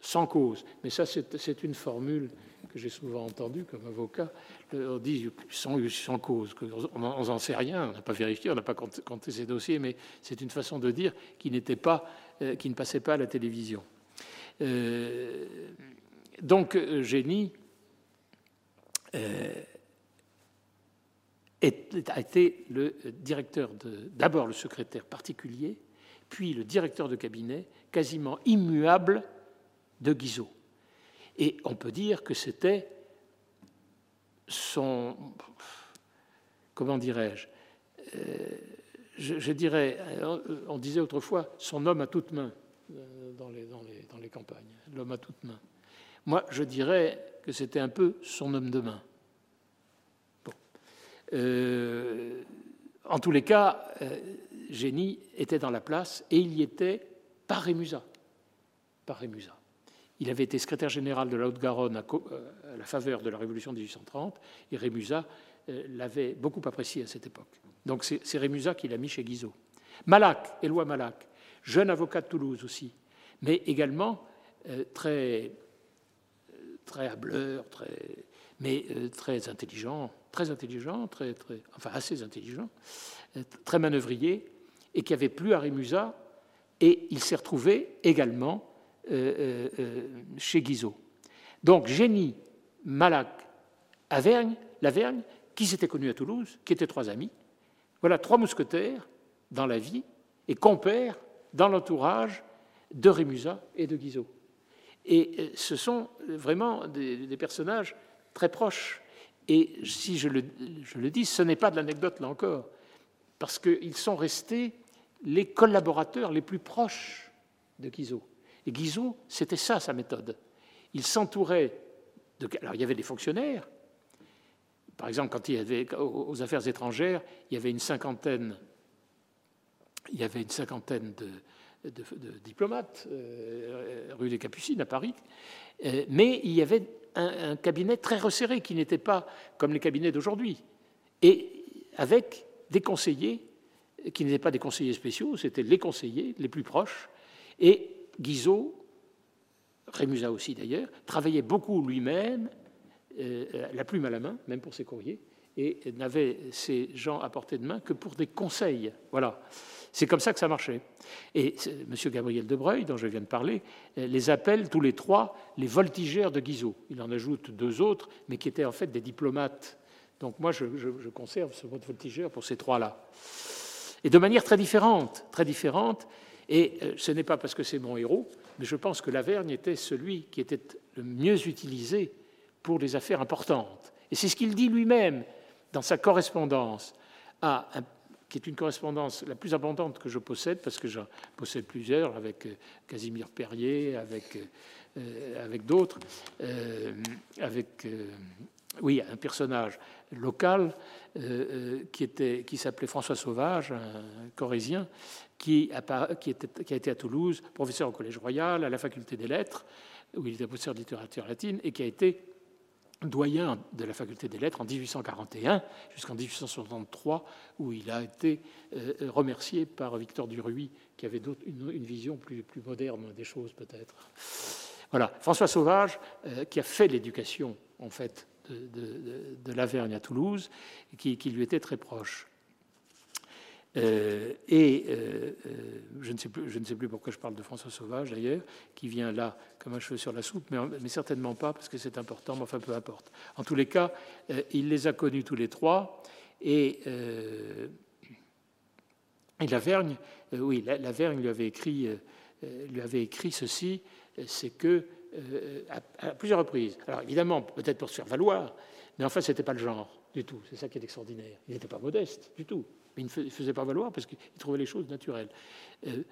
sans cause. Mais ça, c'est une formule que j'ai souvent entendue comme avocat. On dit sans, sans cause, on n'en sait rien, on n'a pas vérifié, on n'a pas compté, ces dossiers, mais c'est une façon de dire qui n'était pas, euh, qui ne passait pas à la télévision. Euh, donc, Génie euh, a été le directeur, d'abord le secrétaire particulier, puis le directeur de cabinet quasiment immuable de Guizot. Et on peut dire que c'était son comment dirais-je, je, dirais, on disait autrefois son homme à toute main dans les, dans les, dans les campagnes, l'homme à toute main. Moi, je dirais que c'était un peu son homme de main. Euh, en tous les cas, euh, Génie était dans la place et il y était par Rémusat. Par Rémusat. Il avait été secrétaire général de la Haute-Garonne à, euh, la faveur de la Révolution de 1830 et Rémusat l'avait beaucoup apprécié à cette époque. Donc c'est Rémusat qui l'a mis chez Guizot. Malac, Éloi Malac, jeune avocat de Toulouse aussi, mais également très, très hableur, très, mais très intelligent, très intelligent, très, très, enfin assez intelligent, euh, très manœuvrier, et qui avait plu à Rémusat, et il s'est retrouvé également euh, euh, chez Guizot. Donc Génie, Malac, Avergne, Lavergne, qui s'étaient connus à Toulouse, qui étaient trois amis, voilà trois mousquetaires dans la vie et compères dans l'entourage de Rémusat et de Guizot. Et ce sont vraiment des personnages très proches et si je le, dis, ce n'est pas de l'anecdote là encore, parce qu'ils sont restés les collaborateurs les plus proches de Guizot. Et Guizot, c'était ça sa méthode. Il s'entourait de. Alors il y avait des fonctionnaires. Par exemple, quand il y avait aux affaires étrangères, il y avait une cinquantaine, il y avait une cinquantaine de, diplomates euh, rue des Capucines à Paris, euh, mais il y avait un, cabinet très resserré qui n'était pas comme les cabinets d'aujourd'hui, et avec des conseillers qui n'étaient pas des conseillers spéciaux, c'était les conseillers les plus proches. Et Guizot, Rémusat aussi d'ailleurs, travaillait beaucoup lui-même, euh, la plume à la main, même pour ses courriers, et n'avait ces gens à portée de main que pour des conseils. Voilà. C'est comme ça que ça marchait. Et M. Gabriel Debreuil, dont je viens de parler, euh, les appelle tous les trois les voltigeurs de Guizot. Il en ajoute deux autres, mais qui étaient en fait des diplomates. Donc moi, je, conserve ce mot de voltigeur pour ces trois-là. Et de manière très différente, très différente. Et euh, ce n'est pas parce que c'est mon héros, mais je pense que Lavergne était celui qui était le mieux utilisé pour les affaires importantes. Et c'est ce qu'il dit lui-même dans sa correspondance à un qui est une correspondance la plus abondante que je possède, parce que j'en possède plusieurs, avec euh, Casimir Perrier, avec, euh, avec d'autres, euh, avec oui, un personnage local qui, était, qui s'appelait François Sauvage, un corésien, qui qui, qui a été à Toulouse, professeur au Collège Royal, à la Faculté des Lettres, où il était professeur de littérature latine, et qui a été doyen de la faculté des lettres en 1841 jusqu'en 1863, où il a été euh, remercié par Victor Duruy, qui avait une, vision plus, moderne des choses peut-être. Voilà, François Sauvage, euh, qui a fait l'éducation en fait de, de, de Lavergne à Toulouse, qui lui était très proche. Euh, et euh, euh, je, ne sais plus, pourquoi je parle de François Sauvage d'ailleurs, qui vient là comme un cheveu sur la soupe, mais, certainement pas parce que c'est important, mais enfin peu importe. En tous les cas, il les a connus tous les trois. Et, et Lavergne, oui, Lavergne lui avait écrit, lui avait écrit ceci c'est que à, plusieurs reprises, alors évidemment, peut-être pour se faire valoir, mais enfin, ce n'était pas le genre du tout. C'est ça qui est extraordinaire. Il n'était pas modeste du tout mais il ne faisait pas valoir parce qu'il trouvait les choses naturelles. Euh,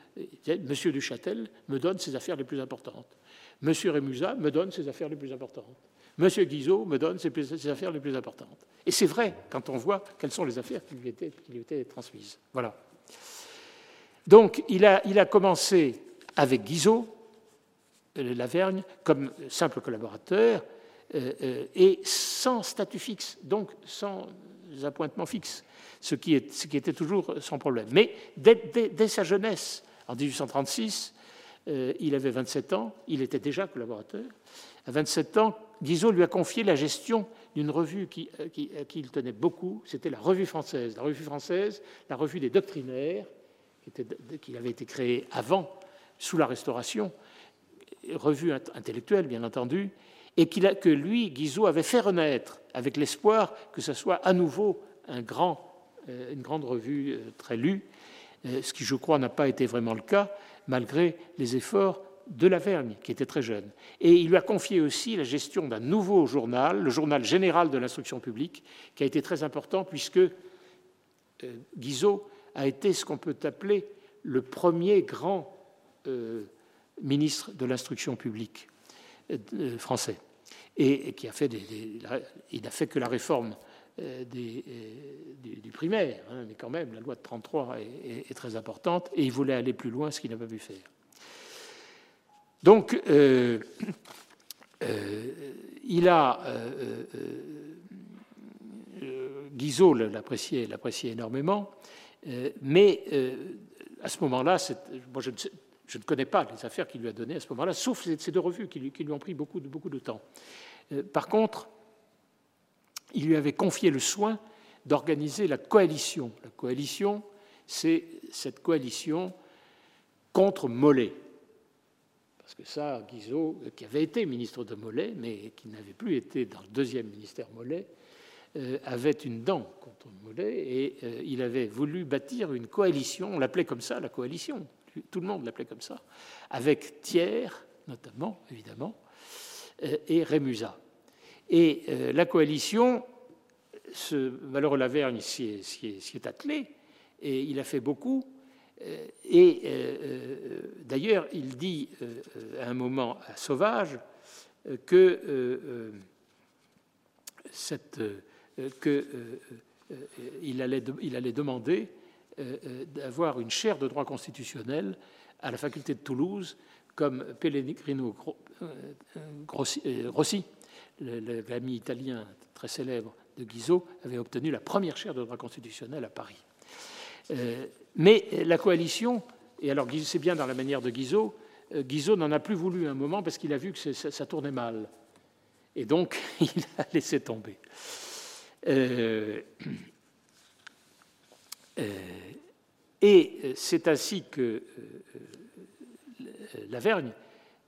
Monsieur Duchâtel me donne ses affaires les plus importantes. Monsieur Rémusat me donne ses affaires les plus importantes. Monsieur Guizot me donne ses, affaires les plus importantes. Et c'est vrai quand on voit quelles sont les affaires qui lui étaient, transmises. Voilà. Donc, il a, il a commencé avec Guizot, euh, Lavergne, comme simple collaborateur, euh, euh, et sans statut fixe, donc sans appointements fixes ce qui, était toujours son problème. Mais dès, sa jeunesse, en 1836, euh, il avait 27 ans, il était déjà collaborateur. À 27 ans, Guizot lui a confié la gestion d'une revue qui, euh, qui, à qui il tenait beaucoup, c'était la Revue française. La Revue française, la revue des doctrinaires, qui, avait été créée avant, sous la Restauration, revue intellectuelle bien entendu, et que lui, Guizot, avait fait renaître avec l'espoir que ce soit à nouveau euh, une grande revue euh, très lue, euh, ce qui, je crois, n'a pas été vraiment le cas, malgré les efforts de Lavergne, qui était très jeune. Et il lui a confié aussi la gestion d'un nouveau journal, le journal général de l'instruction publique, qui a été très important puisque Guizot a été ce qu'on peut appeler le premier grand ministre de l'instruction publique français et, qui a fait des, il n'a fait que la réforme des, du, primaire, hein, mais quand même, la loi de 33 est, très importante, et il voulait aller plus loin, ce qu'il n'a pas pu faire. Donc, euh, euh, il a. Euh, Guizot l'appréciait, énormément, mais à ce moment-là, moi je ne, je ne, connais pas les affaires qu'il lui a données à ce moment-là, sauf ces deux revues qui lui, ont pris beaucoup de, temps. par contre, il lui avait confié le soin d'organiser la coalition. La coalition, c'est cette coalition contre Mollet. Parce que ça, Guizot, qui avait été ministre de Mollet, mais qui n'avait plus été dans le deuxième ministère Mollet, euh, avait une dent contre Mollet et euh, il avait voulu bâtir une coalition, on l'appelait comme ça, la coalition, tout le monde l'appelait comme ça, avec Thiers, notamment, évidemment, euh, et Rémusat. Et la coalition, ce malheureux Lavergne s'y est, attelé, et il a fait beaucoup, euh, et euh, euh, d'ailleurs, il dit à un moment à Sauvage que, il, allait, demander d'avoir une chaire de droit constitutionnel à la faculté de Toulouse, comme Pellegrino Rossi, l'ami italien très célèbre de Guizot, avait obtenu la première chaire de droit constitutionnel à Paris. Mais la coalition, et alors c'est bien dans la manière de Guizot, euh, Guizot n'en a plus voulu un moment parce qu'il a vu que ça, tournait mal. Et donc, il a laissé tomber. Euh, euh, et c'est ainsi que Lavergne,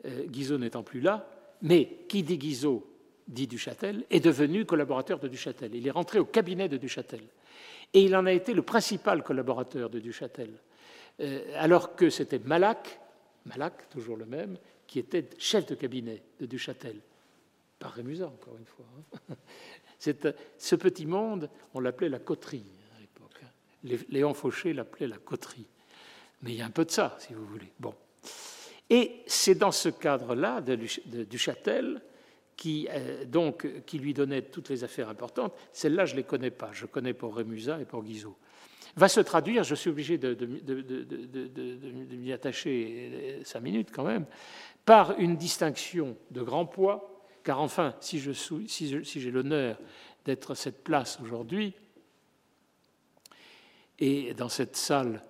Guizot n'étant plus là, mais qui dit Guizot dit Duchâtel, est devenu collaborateur de Duchâtel. Il est rentré au cabinet de Duchâtel. Et il en a été le principal collaborateur de Duchâtel, euh, alors que c'était Malac, Malac, toujours le même, qui était chef de cabinet de Duchâtel. Par Rémusat, encore une fois. Hein. ce petit monde, on l'appelait la coterie. Léon Fauché l'appelait la coterie. Mais il y a un peu de ça, si vous voulez. Bon. Et c'est dans ce cadre-là de Duchâtel qui, euh, donc, qui lui donnait toutes les affaires importantes. Celles-là, je ne les connais pas. Je connais pour Rémusat et pour Guizot. Va se traduire, je suis obligé de, m'y attacher euh, cinq minutes quand même, par une distinction de grand poids, car enfin, si j'ai si l'honneur d'être à cette place aujourd'hui, et dans cette salle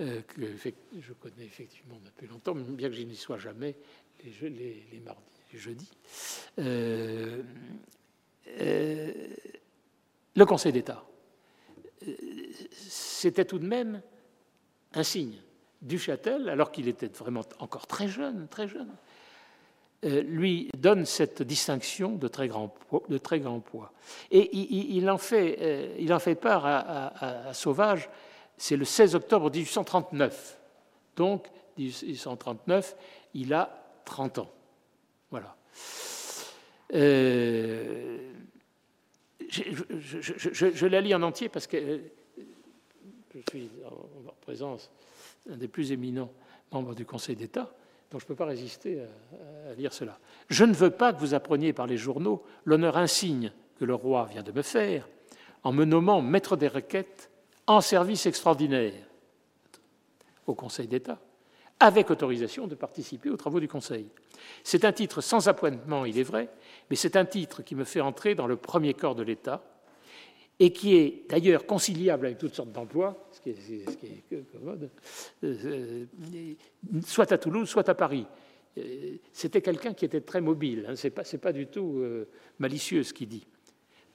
euh, que je connais effectivement depuis longtemps, bien que je n'y sois jamais les, les, les mardis jeudi, euh, euh, le Conseil d'État. C'était tout de même un signe. Duchâtel, alors qu'il était vraiment encore très jeune, très jeune, lui donne cette distinction de très grand poids. Et il, en, fait, il en fait part à, Sauvage, c'est le 16 octobre 1839. Donc, 1839, il a 30 ans. Voilà. Euh, je, la lis en entier parce que euh, je suis en présence d'un des plus éminents membres du Conseil d'État, je ne peux pas résister à, lire cela. Je ne veux pas que vous appreniez par les journaux l'honneur insigne que le roi vient de me faire en me nommant maître des requêtes en service extraordinaire au Conseil d'État avec autorisation de participer aux travaux du Conseil. C'est un titre sans appointement, il est vrai, mais c'est un titre qui me fait entrer dans le premier corps de l'État et qui est d'ailleurs conciliable avec toutes sortes d'emplois, ce, qui est commode, euh, soit à Toulouse, soit à Paris. Euh, c'était quelqu'un qui était très mobile, hein, ce n'est pas, du tout euh, malicieux ce qu'il dit.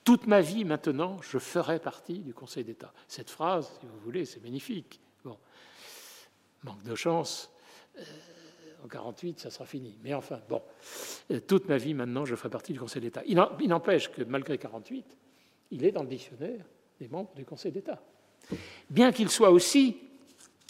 Toute ma vie maintenant, je ferai partie du Conseil d'État. Cette phrase, si vous voulez, c'est magnifique. Bon manque de chance. En 48, ça sera fini. Mais enfin, bon, toute ma vie maintenant, je ferai partie du Conseil d'État. Il n'empêche que malgré 48, il est dans le dictionnaire des membres du Conseil d'État. Bien qu'il soit aussi,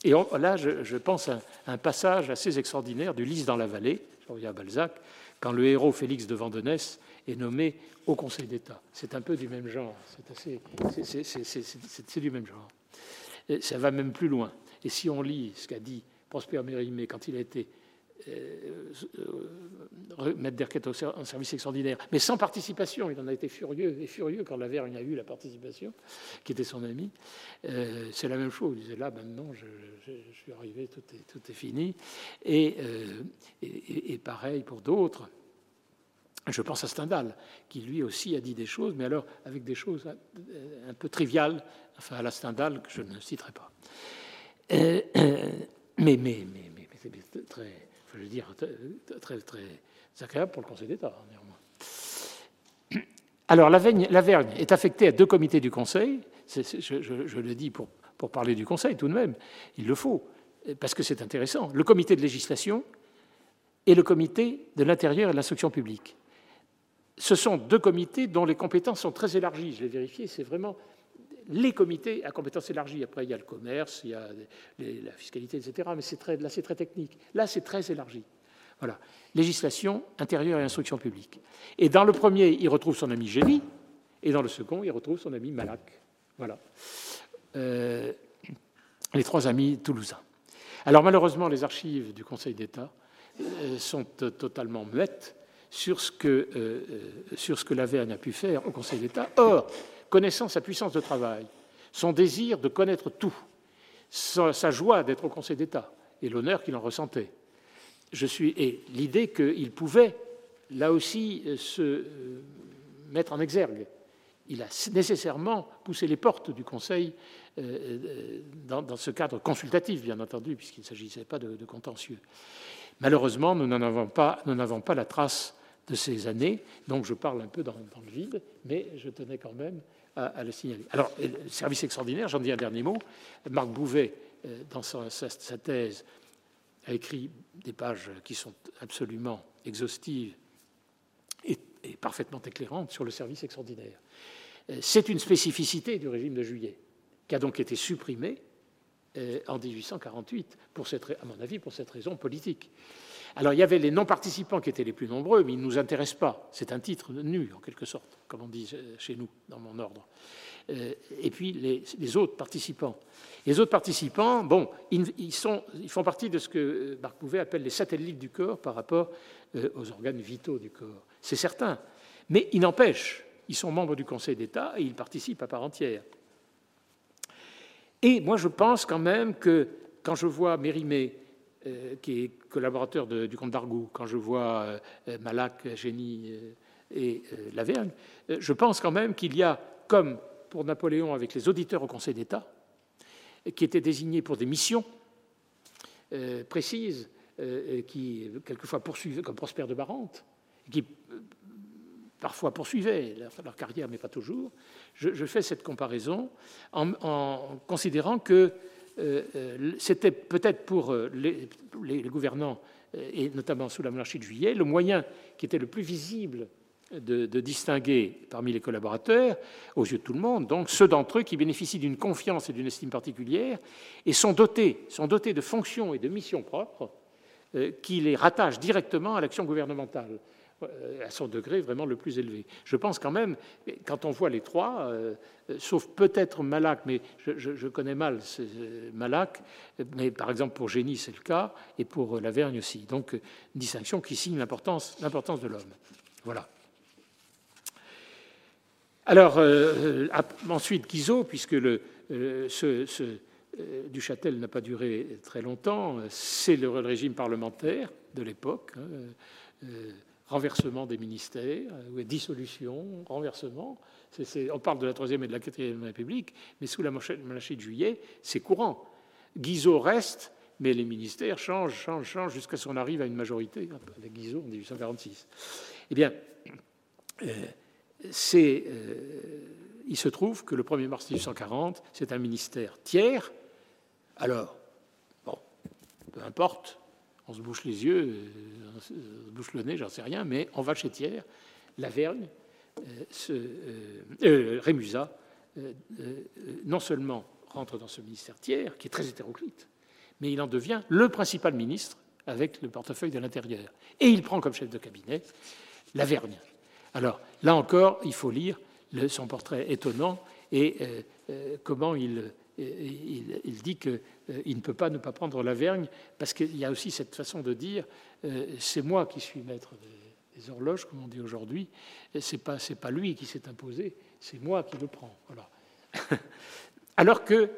et là je, pense à un passage assez extraordinaire du Lys dans la vallée, je reviens à Balzac, quand le héros Félix de Vandenesse est nommé au Conseil d'État. C'est un peu du même genre, c'est du même genre. ça va même plus loin. Et si on lit ce qu'a dit Prosper Mérimée quand il a été mettre Derquette en service extraordinaire, mais sans participation. Il en a été furieux et furieux quand Lavergne a eu la participation, qui était son ami. Euh, c'est la même chose. Il disait là, maintenant, je, suis arrivé, tout est, tout est fini. Et, pareil pour d'autres. Je pense à Stendhal, qui lui aussi a dit des choses, mais alors avec des choses un peu triviales, enfin à la Stendhal, que je ne citerai pas. mais, mais, mais, mais c'est très dire, très, très agréable pour le Conseil d'État, néanmoins. Alors, l'Avergne est affectée à deux comités du Conseil. Je, le dis pour, pour parler du Conseil tout de même. Il le faut, parce que c'est intéressant. Le comité de législation et le comité de l'intérieur et de l'instruction publique. Ce sont deux comités dont les compétences sont très élargies. Je l'ai vérifié, c'est vraiment les comités à compétences élargies. Après, il y a le commerce, il y a la fiscalité, etc. Mais très, là, c'est très technique. Là, c'est très élargi. Voilà. Législation intérieure et instruction publique. Et dans le premier, il retrouve son ami Génie, et dans le second, il retrouve son ami Malak. Voilà. Euh, les trois amis toulousains. Alors malheureusement, les archives du Conseil d'État euh, sont totalement muettes sur ce que, euh, a pu faire au Conseil d'État. Or, connaissant sa puissance de travail, son désir de connaître tout, sa, joie d'être au Conseil d'État et l'honneur qu'il en ressentait. Je suis, et l'idée qu'il pouvait, là aussi, euh, se euh, mettre en exergue. Il a nécessairement poussé les portes du Conseil euh, dans, ce cadre consultatif, bien entendu, puisqu'il ne s'agissait pas de, contentieux. Malheureusement, nous n'en avons pas, la trace de ces années, donc je parle un peu dans le vide, mais je tenais quand même Alors, le service extraordinaire, j'en dis un dernier mot. Marc Bouvet, euh, dans sa, thèse, a écrit des pages qui sont absolument exhaustives et, parfaitement éclairantes sur le service extraordinaire. Euh, c'est une spécificité du régime de juillet, qui a donc été supprimée euh, en 1848, pour cette, à mon avis, pour cette raison politique. Alors il y avait les non-participants qui étaient les plus nombreux, mais ils ne nous intéressent pas. C'est un titre nu, en quelque sorte, comme on dit chez nous, dans mon ordre. Euh, et puis les, autres participants. Les autres participants, bon, ils, font partie de ce que Marc Bouvet appelle les satellites du corps par rapport euh, aux organes vitaux du corps. C'est certain. Mais il n'empêche, ils sont membres du Conseil d'État et ils participent à part entière. Et moi, je pense quand même que quand je vois Mérimée euh, qui est collaborateur du comte d'Argout, quand je vois euh, Malak, Génie euh, et Lavergne, je pense quand même qu'il y a, comme pour Napoléon avec les auditeurs au Conseil d'État, qui étaient désignés pour des missions précises, qui quelquefois poursuivaient, comme Prosper de Barante, qui parfois poursuivaient leur, carrière, mais pas toujours, je, fais cette comparaison en considérant que euh, euh, c'était peut-être pour euh, les, gouvernants, et notamment sous la monarchie de Juillet, le moyen qui était le plus visible de, distinguer parmi les collaborateurs, aux yeux de tout le monde, donc ceux d'entre eux qui bénéficient d'une confiance et d'une estime particulière et sont dotés, sont dotés de fonctions et de missions propres qui les rattachent directement à l'action gouvernementale. Euh, à son degré vraiment le plus élevé. Je pense quand même, quand on voit les trois, euh, sauf peut-être Malak, mais je, connais mal Malak, mais par exemple pour Génie c'est le cas, et pour Lavergne aussi. Donc une distinction qui signe l'importance de l'homme. Voilà. Alors, euh, ensuite, Guizot, puisque le, ce Duchâtel n'a pas duré très longtemps, c'est le régime parlementaire de l'époque. Hein, renversement des ministères, euh, dissolution, renversement. on parle de la Troisième et de la Quatrième République, mais sous la monarchie de Juillet, c'est courant. Guizot reste, mais les ministères changent, changent, changent jusqu'à ce qu'on arrive à une majorité avec Guizot en 1846. Eh bien, euh, c'est, euh, il se trouve que le 1er mars 1840, c'est un ministère tiers. Alors, bon, peu importe, on se bouche les yeux, euh, on se bouche le nez, j'en sais rien, mais on va chez Thiers, Lavergne, euh, euh, Rémusat, non seulement rentre dans ce ministère Thiers, qui est très hétéroclite, mais il en devient le principal ministre avec le portefeuille de l'Intérieur. Et il prend comme chef de cabinet Lavergne. Alors, là encore, il faut lire son portrait étonnant et comment il, il, dit qu'il ne peut pas ne pas prendre la vergne, parce qu'il y a aussi cette façon de dire c'est moi qui suis maître des, horloges, comme on dit aujourd'hui, c'est pas, pas lui qui s'est imposé, c'est moi qui le prends. Voilà. Alors que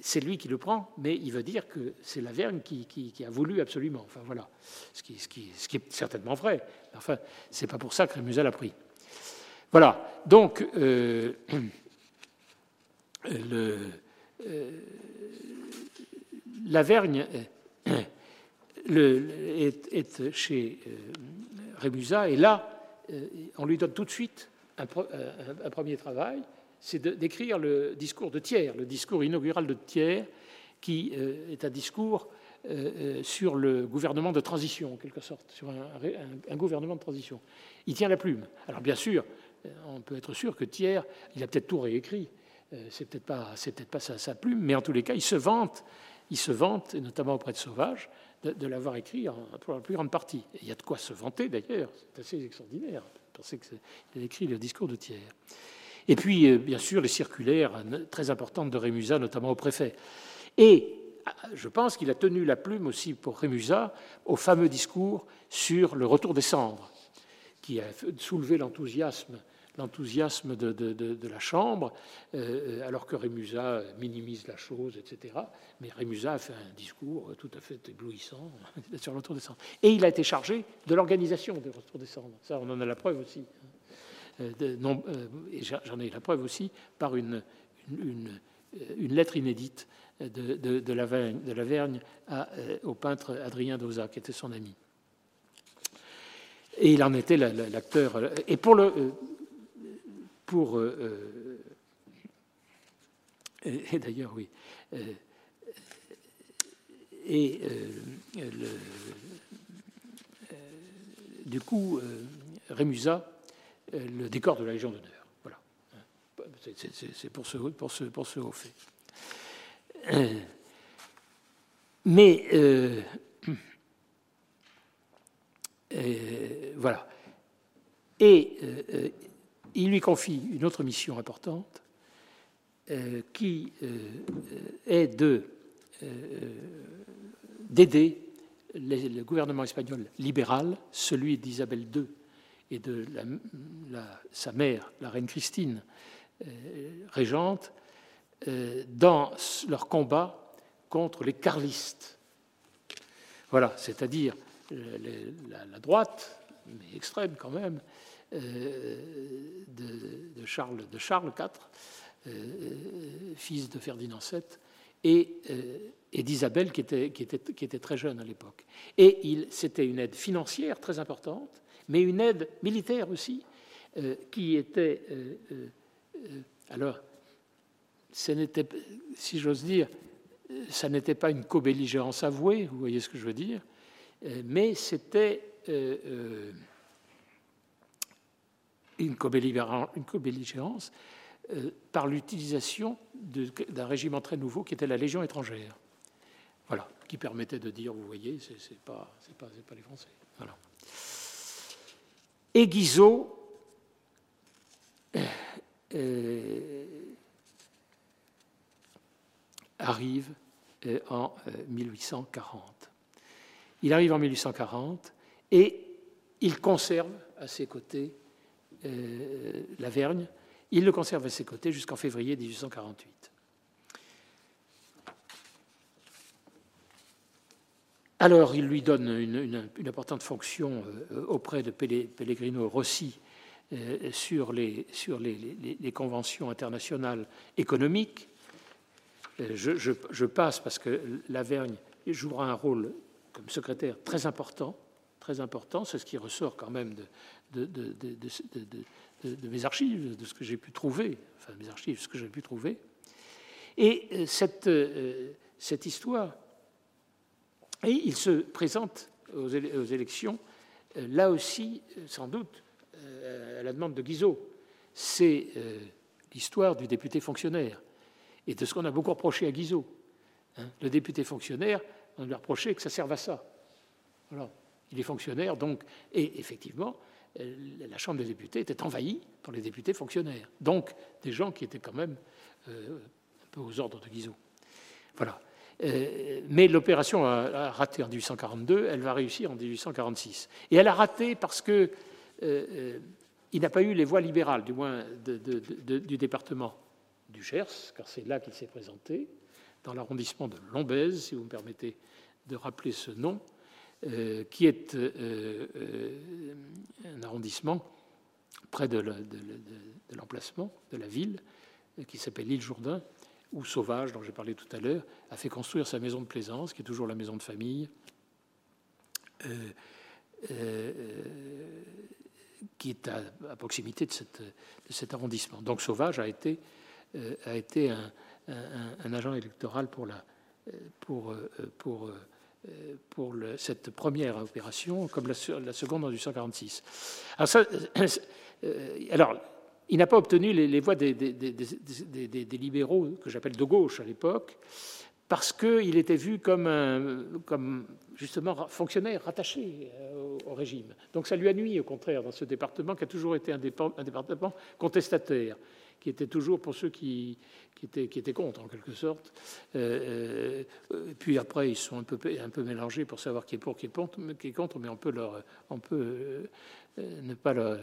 c'est lui qui le prend, mais il veut dire que c'est la Vergne qui, a voulu absolument. Enfin voilà, ce qui, est certainement vrai. Enfin, c'est pas pour ça que Rémusat l'a pris. Voilà. Donc, euh, le, euh, la Vergne est, chez euh, Rémusat, et là, on lui donne tout de suite un premier travail c'est d'écrire le discours de Thiers, le discours inaugural de Thiers, qui euh, est un discours euh, euh, sur le gouvernement de transition, en quelque sorte, sur un, gouvernement de transition. Il tient la plume. Alors bien sûr, on peut être sûr que Thiers, il a peut-être tout réécrit, c'est peut-être pas, c'est peut-être pas sa, plume, mais en tous les cas, il se vante, il se vante, notamment auprès de Sauvage, de, l'avoir écrit pour la plus grande partie. il y a de quoi se vanter d'ailleurs, c'est assez extraordinaire. Que qu'il a écrit le discours de Thiers. Et puis, euh, bien sûr, les circulaires très importantes de Rémusat, notamment au préfet. Et ah, je pense qu'il a tenu la plume aussi pour Rémusat au fameux discours sur le retour des cendres, qui a soulevé l'enthousiasme l'enthousiasme de, la Chambre, euh, alors que Rémusat minimise la chose, etc. Mais Rémusat a fait un discours tout à fait éblouissant sur le retour des cendres. Et il a été chargé de l'organisation du retour des cendres. Ça, on en a la preuve aussi. Euh, euh, et j'en ai la preuve aussi par une, une, lettre inédite de, de, de euh, au peintre Adrien Doza, qui était son ami. Et il en était l'acteur. Et pour le. Pour, et, d'ailleurs, oui. et le, du coup, Rémusat le décor de la Légion d'honneur. Voilà. C'est pour ce, pour, ce, pour ce haut fait. Mais euh, euh, voilà. Et euh, il lui confie une autre mission importante qui est de d'aider le gouvernement espagnol libéral, celui d'Isabelle II et de sa mère, la reine Christine, euh, régente, euh, dans leur combat contre les carlistes. Voilà, c'est-à-dire euh, la, droite, mais extrême quand même, de, Charles, de Charles IV, fils de Ferdinand VII, et, d'Isabelle qui était, qui, était, qui était, très jeune à l'époque. Et c'était une aide financière très importante, mais une aide militaire aussi, euh, qui était. Euh, euh, alors, ce n'était, si j'ose dire, ça n'était pas une co-belligérance avouée, vous voyez ce que je veux dire, mais c'était une co-belligérance par l'utilisation d'un régiment très nouveau qui était la Légion étrangère. Voilà, qui permettait de dire, vous voyez, ce n'est pas, les Français. Et Guizot euh, arrive euh, en 1840. Euh, il arrive en 1840 et il conserve à ses côtés la Vergne. Il le conserve à ses côtés jusqu'en février 1848. Alors, il lui donne une, importante fonction euh, auprès de Pellegrino Rossi euh, sur, les, sur les, conventions internationales économiques. Euh, je, passe parce que Lavergne jouera un rôle comme secrétaire très important, très important. C'est ce qui ressort quand même de, de, mes archives, de ce que j'ai pu trouver, enfin mes archives, ce que j'ai pu trouver. Et cette, cette histoire et il se présente aux, élections, euh, là aussi, euh, sans doute, euh, à la demande de Guizot. C'est l'histoire du député fonctionnaire et de ce qu'on a beaucoup reproché à Guizot. Hein. le député fonctionnaire, on lui a reproché que ça serve à ça. Il est fonctionnaire, donc, et effectivement, la Chambre des députés était envahie par les députés fonctionnaires. Donc, des gens qui étaient quand même un peu aux ordres de Guizot. Voilà. Euh, mais l'opération a, raté en 1842, elle va réussir en 1846. Et elle a raté parce que il n'a pas eu les voies libérales, du moins du département du Gers, car c'est là qu'il s'est présenté, dans l'arrondissement de Lombez, si vous me permettez de rappeler ce nom, euh, qui est euh, euh, un arrondissement près de l'emplacement de, la ville, qui s'appelle l'île Jourdain, où Sauvage, dont j'ai parlé tout à l'heure, a fait construire sa maison de plaisance, qui est toujours la maison de famille, qui est à, proximité de, cet arrondissement. Donc Sauvage a été, un, agent électoral pour, pour le, cette première opération, comme la, seconde en 1846. Alors, ça, euh, alors il n'a pas obtenu les, voix des, libéraux, que j'appelle de gauche à l'époque, parce qu'il était vu comme, un, comme justement fonctionnaire rattaché euh, au, régime. Donc ça lui a nuit, au contraire, dans ce département qui a toujours été un département contestataire qui était toujours pour ceux qui, qui, étaient, qui étaient contre, en quelque sorte. Euh, euh, puis après, ils sont un peu, un peu mélangés pour savoir qui est pour, qui est contre, mais on peut, leur, on peut euh, ne pas leur,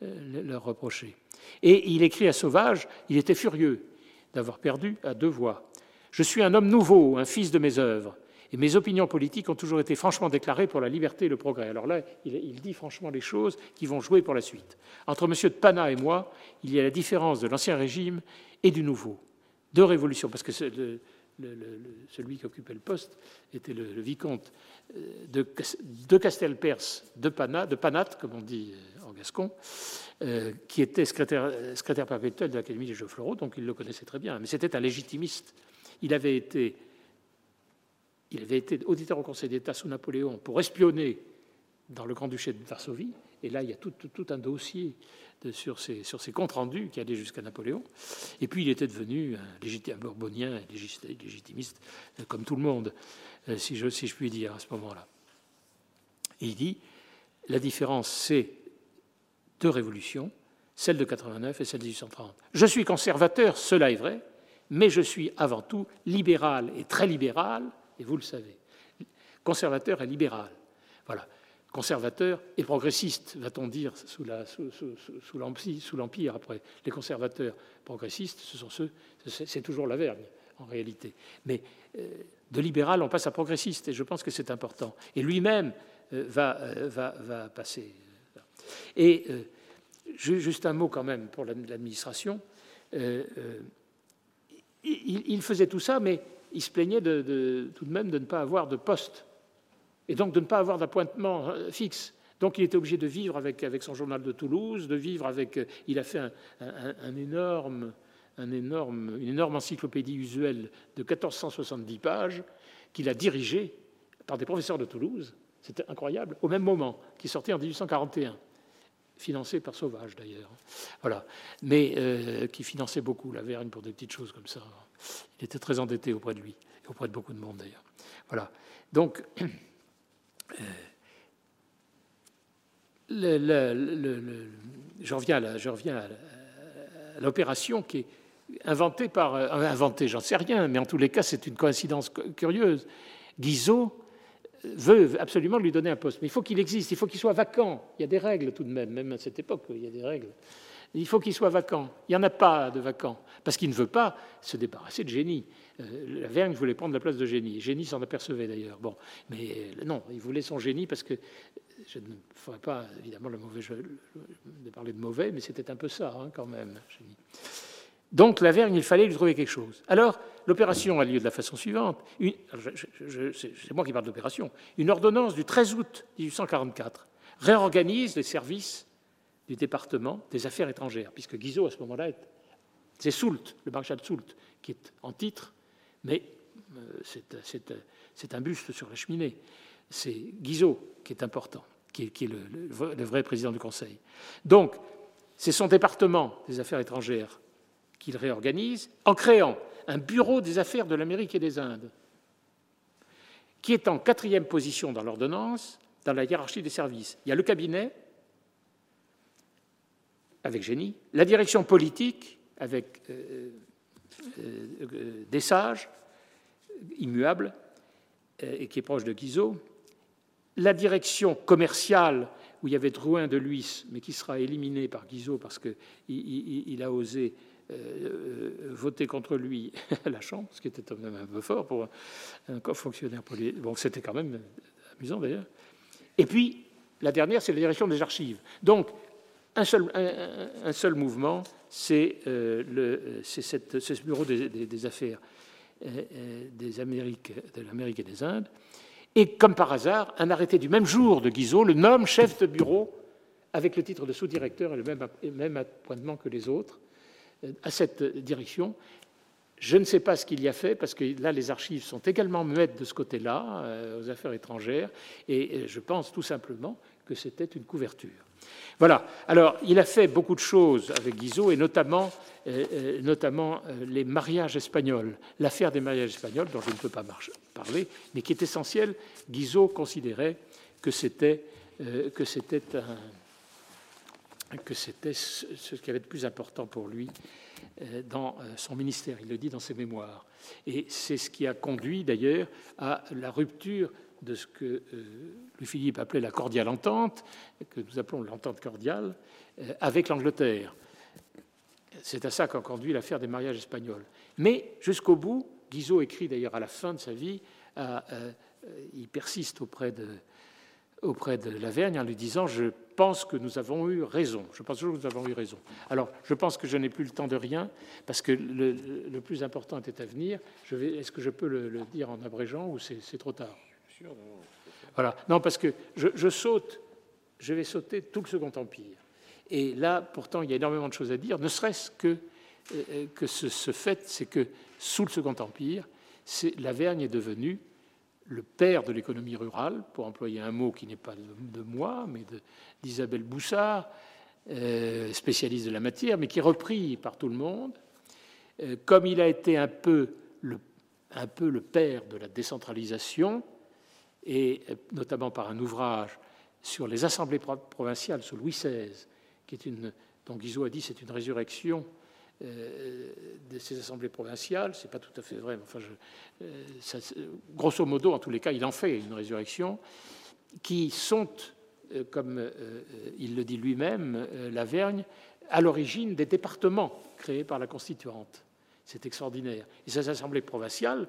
leur reprocher. Et il écrit à Sauvage, il était furieux d'avoir perdu à deux voix. Je suis un homme nouveau, un fils de mes œuvres. Et mes opinions politiques ont toujours été franchement déclarées pour la liberté et le progrès. Alors là, il, dit franchement les choses qui vont jouer pour la suite. Entre M. de Pana et moi, il y a la différence de l'ancien régime et du nouveau. Deux révolutions, parce que celui qui occupait le poste était le, vicomte euh, de, de Castelpers de, Pana, de Panat, comme on dit euh, en gascon, euh, qui était secrétaire, secrétaire perpétuel de l'Académie des Jeux Floraux, donc il le connaissait très bien. Mais c'était un légitimiste. Il avait été il avait été auditeur au Conseil d'État sous Napoléon pour espionner dans le Grand-Duché de Varsovie. Et là, il y a tout, un dossier sur, ces, comptes rendus qui allaient jusqu'à Napoléon. Et puis, il était devenu un, bourbonien, légitimiste, euh, comme tout le monde, euh, si je, puis dire, à ce moment-là. Il dit la différence, c'est deux révolutions, celle de 89 et celle de 1830. Je suis conservateur, cela est vrai, mais je suis avant tout libéral et très libéral et vous le savez. Conservateur et libéral. Voilà. Conservateur et progressiste, va-t-on dire, sous, l'Empire après. Les conservateurs progressistes, ce sont ceux, c'est toujours la vergue, en réalité. Mais euh, de libéral, on passe à progressiste, et je pense que c'est important. Et lui-même euh, euh, va, passer. Et juste un mot quand même pour l'administration. il, faisait tout ça, mais il se plaignait tout de même de ne pas avoir de poste et donc de ne pas avoir d'appointement euh, fixe. Donc il était obligé de vivre avec, son journal de Toulouse, de vivre avec. Euh, il a fait une énorme encyclopédie usuelle de 1470 pages qu'il a dirigée par des professeurs de Toulouse. C'était incroyable, au même moment, qui sortait en 1841 financé par Sauvage d'ailleurs. Voilà. Mais euh, qui finançait beaucoup la Vergne pour des petites choses comme ça. Il était très endetté auprès de lui, et auprès de beaucoup de monde d'ailleurs. Voilà. Donc, euh, je reviens à, je reviens à l'opération qui est inventée par. Euh, inventée, j'en sais rien, mais en tous les cas, c'est une coïncidence curieuse. Guizot veut absolument lui donner un poste. Mais il faut qu'il existe, il faut qu'il soit vacant. Il y a des règles tout de même, même à cette époque, il y a des règles. Il faut qu'il soit vacant. Il n'y en a pas de vacant, parce qu'il ne veut pas se débarrasser de génie. Euh, la Vergne voulait prendre la place de génie. Génie s'en apercevait d'ailleurs. Bon, mais euh, non, il voulait son génie parce que je ne ferai pas évidemment le mauvais jeu de parler de mauvais, mais c'était un peu ça hein, quand même. Donc la Vergne, il fallait lui trouver quelque chose. Alors l'opération a lieu de la façon suivante. C'est moi qui parle d'opération. Une ordonnance du 13 août 1844 réorganise les services du département des affaires étrangères, puisque Guizot, à ce moment-là, c'est Soult, le maréchal Soult, qui est en titre, mais euh, c'est un buste sur la cheminée. C'est Guizot qui est important, qui est, le vrai président du Conseil. Donc, c'est son département des affaires étrangères qu'il réorganise en créant un bureau des affaires de l'Amérique et des Indes, qui est en quatrième position dans l'ordonnance, dans la hiérarchie des services. Il y a le cabinet, avec génie, la direction politique, avec euh, des sages, immuable, et qui est proche de Guizot. La direction commerciale, où il y avait Drouin de Luis, mais qui sera éliminé par Guizot parce qu'il il, a osé voter contre lui à la Chambre, ce qui était quand même un peu fort pour un, fonctionnaire politique. Bon, c'était quand même amusant d'ailleurs. Et puis, la dernière, c'est la direction des archives. Donc, un seul, mouvement, c'est euh, ce bureau des, affaires euh, euh, des Amériques, de l'Amérique et des Indes. Et comme par hasard, un arrêté du même jour de Guizot le nomme chef de bureau avec le titre de sous-directeur et le même, appointement que les autres à cette direction. Je ne sais pas ce qu'il y a fait, parce que là, les archives sont également muettes de ce côté-là, aux affaires étrangères, et je pense tout simplement que c'était une couverture. Voilà. Alors, il a fait beaucoup de choses avec Guizot, et notamment, euh, euh, notamment les mariages espagnols, l'affaire des mariages espagnols, dont je ne peux pas parler, mais qui est essentielle. Guizot considérait que c'était que c'était que c'était ce qui avait de plus important pour lui euh, dans euh, son ministère. Il le dit dans ses mémoires. Et c'est ce qui a conduit d'ailleurs à la rupture de ce que euh, Louis-Philippe appelait la cordiale entente, que nous appelons l'entente cordiale, avec l'Angleterre. C'est à ça qu'a conduit l'affaire des mariages espagnols. Mais jusqu'au bout, Guizot écrit d'ailleurs à la fin de sa vie, il persiste auprès de, auprès de Lavergne en lui disant Je pense que nous avons eu raison. Je pense toujours que nous avons eu raison. Alors, je pense que je n'ai plus le temps de rien, parce que le, plus important était à venir. Est-ce que je peux le, dire en abrégeant ou c'est trop tard? Non, parce que je, saute, je vais sauter tout le Second Empire. Et là, pourtant, il y a énormément de choses à dire, ne serait-ce que, euh, que ce, fait, c'est que sous le Second Empire, Lavergne est devenue le père de l'économie rurale, pour employer un mot qui n'est pas de, moi, mais d'Isabelle Boussard, euh, spécialiste de la matière, mais qui est repris par tout le monde. Euh, comme il a été un peu, le, un peu le père de la décentralisation, et euh, notamment par un ouvrage sur les assemblées provinciales sous Louis XVI, qui est une, dont Guizot a dit c'est une résurrection euh, de ces assemblées provinciales. C'est pas tout à fait vrai, mais enfin, euh, grosso modo, en tous les cas, il en fait une résurrection, qui sont, comme il le dit lui-même, Lavergne, à l'origine des départements créés par la Constituante. C'est extraordinaire. Et ces assemblées provinciales,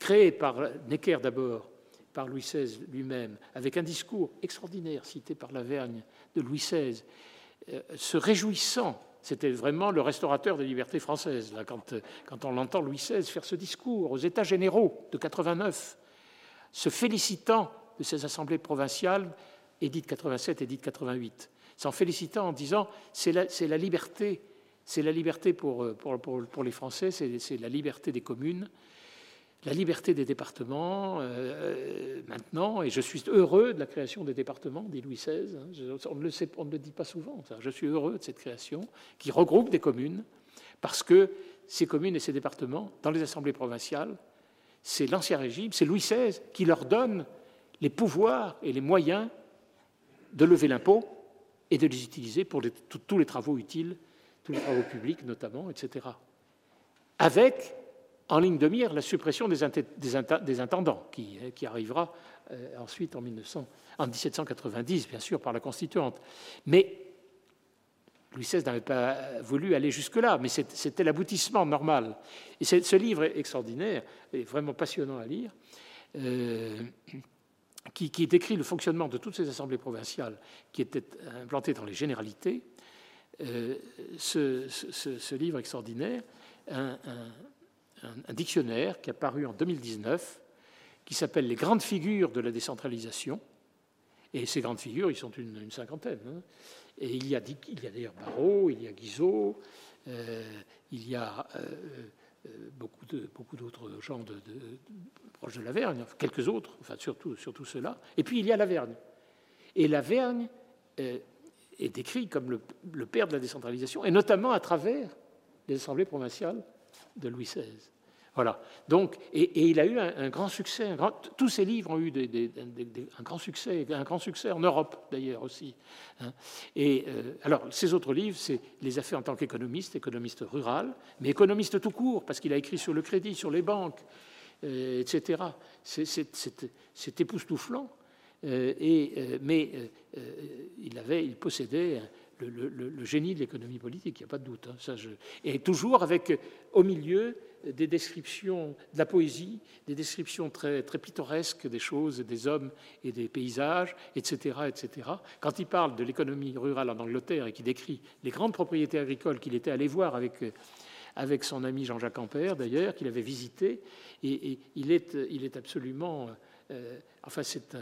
créées par Necker d'abord, par Louis XVI lui-même, avec un discours extraordinaire cité par Lavergne de Louis XVI, se réjouissant. C'était vraiment le restaurateur des libertés françaises, là, quand, on l'entend Louis XVI faire ce discours aux États généraux de 89, se félicitant de ces assemblées provinciales, édite 87, édite 88, s'en félicitant en disant c'est la, liberté, c'est la liberté pour, pour les Français, c'est la liberté des communes, la liberté des départements euh, maintenant, et je suis heureux de la création des départements, dit Louis XVI. Hein. on, ne le sait, on ne le dit pas souvent. Je suis heureux de cette création qui regroupe des communes, parce que ces communes et ces départements, dans les assemblées provinciales, c'est l'Ancien Régime, c'est Louis XVI qui leur donne les pouvoirs et les moyens de lever l'impôt et de les utiliser pour tous les travaux utiles, tous les travaux publics notamment, etc. Avec en ligne de mire la suppression des, intendants, qui, arrivera euh, ensuite en, 1790, bien sûr, par la Constituante. Mais Louis XVI n'avait pas voulu aller jusque-là, mais c'était l'aboutissement normal. Et ce livre extraordinaire, et vraiment passionnant à lire, euh, qui, décrit le fonctionnement de toutes ces assemblées provinciales qui étaient implantées dans les généralités. Euh, ce, livre extraordinaire, dictionnaire qui a paru en 2019, qui s'appelle Les grandes figures de la décentralisation. Et ces grandes figures, ils sont une, cinquantaine. Hein. Et il y a, d'ailleurs Barrault, il y a Guizot, euh, il y a euh, euh, beaucoup, de, d'autres gens de, proches de Lavergne, quelques autres, enfin surtout, surtout ceux-là. Et puis il y a Lavergne. Et Lavergne est décrit comme le, père de la décentralisation, et notamment à travers les assemblées provinciales de Louis XVI. Voilà. Donc, et, il a eu un, grand succès. tous ses livres ont eu un grand succès, un grand succès en Europe d'ailleurs aussi. Hein. Et euh, alors, ses autres livres, c'est les affaires en tant qu'économiste, économiste rural, mais économiste tout court, parce qu'il a écrit sur le crédit, sur les banques, euh, etc. C'est époustouflant. Euh, et, mais il avait, il possédait le, génie de l'économie politique, il n'y a pas de doute. Hein, ça. Et toujours avec au milieu des descriptions de la poésie, des descriptions très, très pittoresques des choses, des hommes et des paysages, etc., etc. Quand il parle de l'économie rurale en Angleterre et qu'il décrit les grandes propriétés agricoles qu'il était allé voir avec, avec son ami Jean-Jacques Ampère, d'ailleurs, qu'il avait visité, et, il, est, il est absolument... Euh, enfin, c'est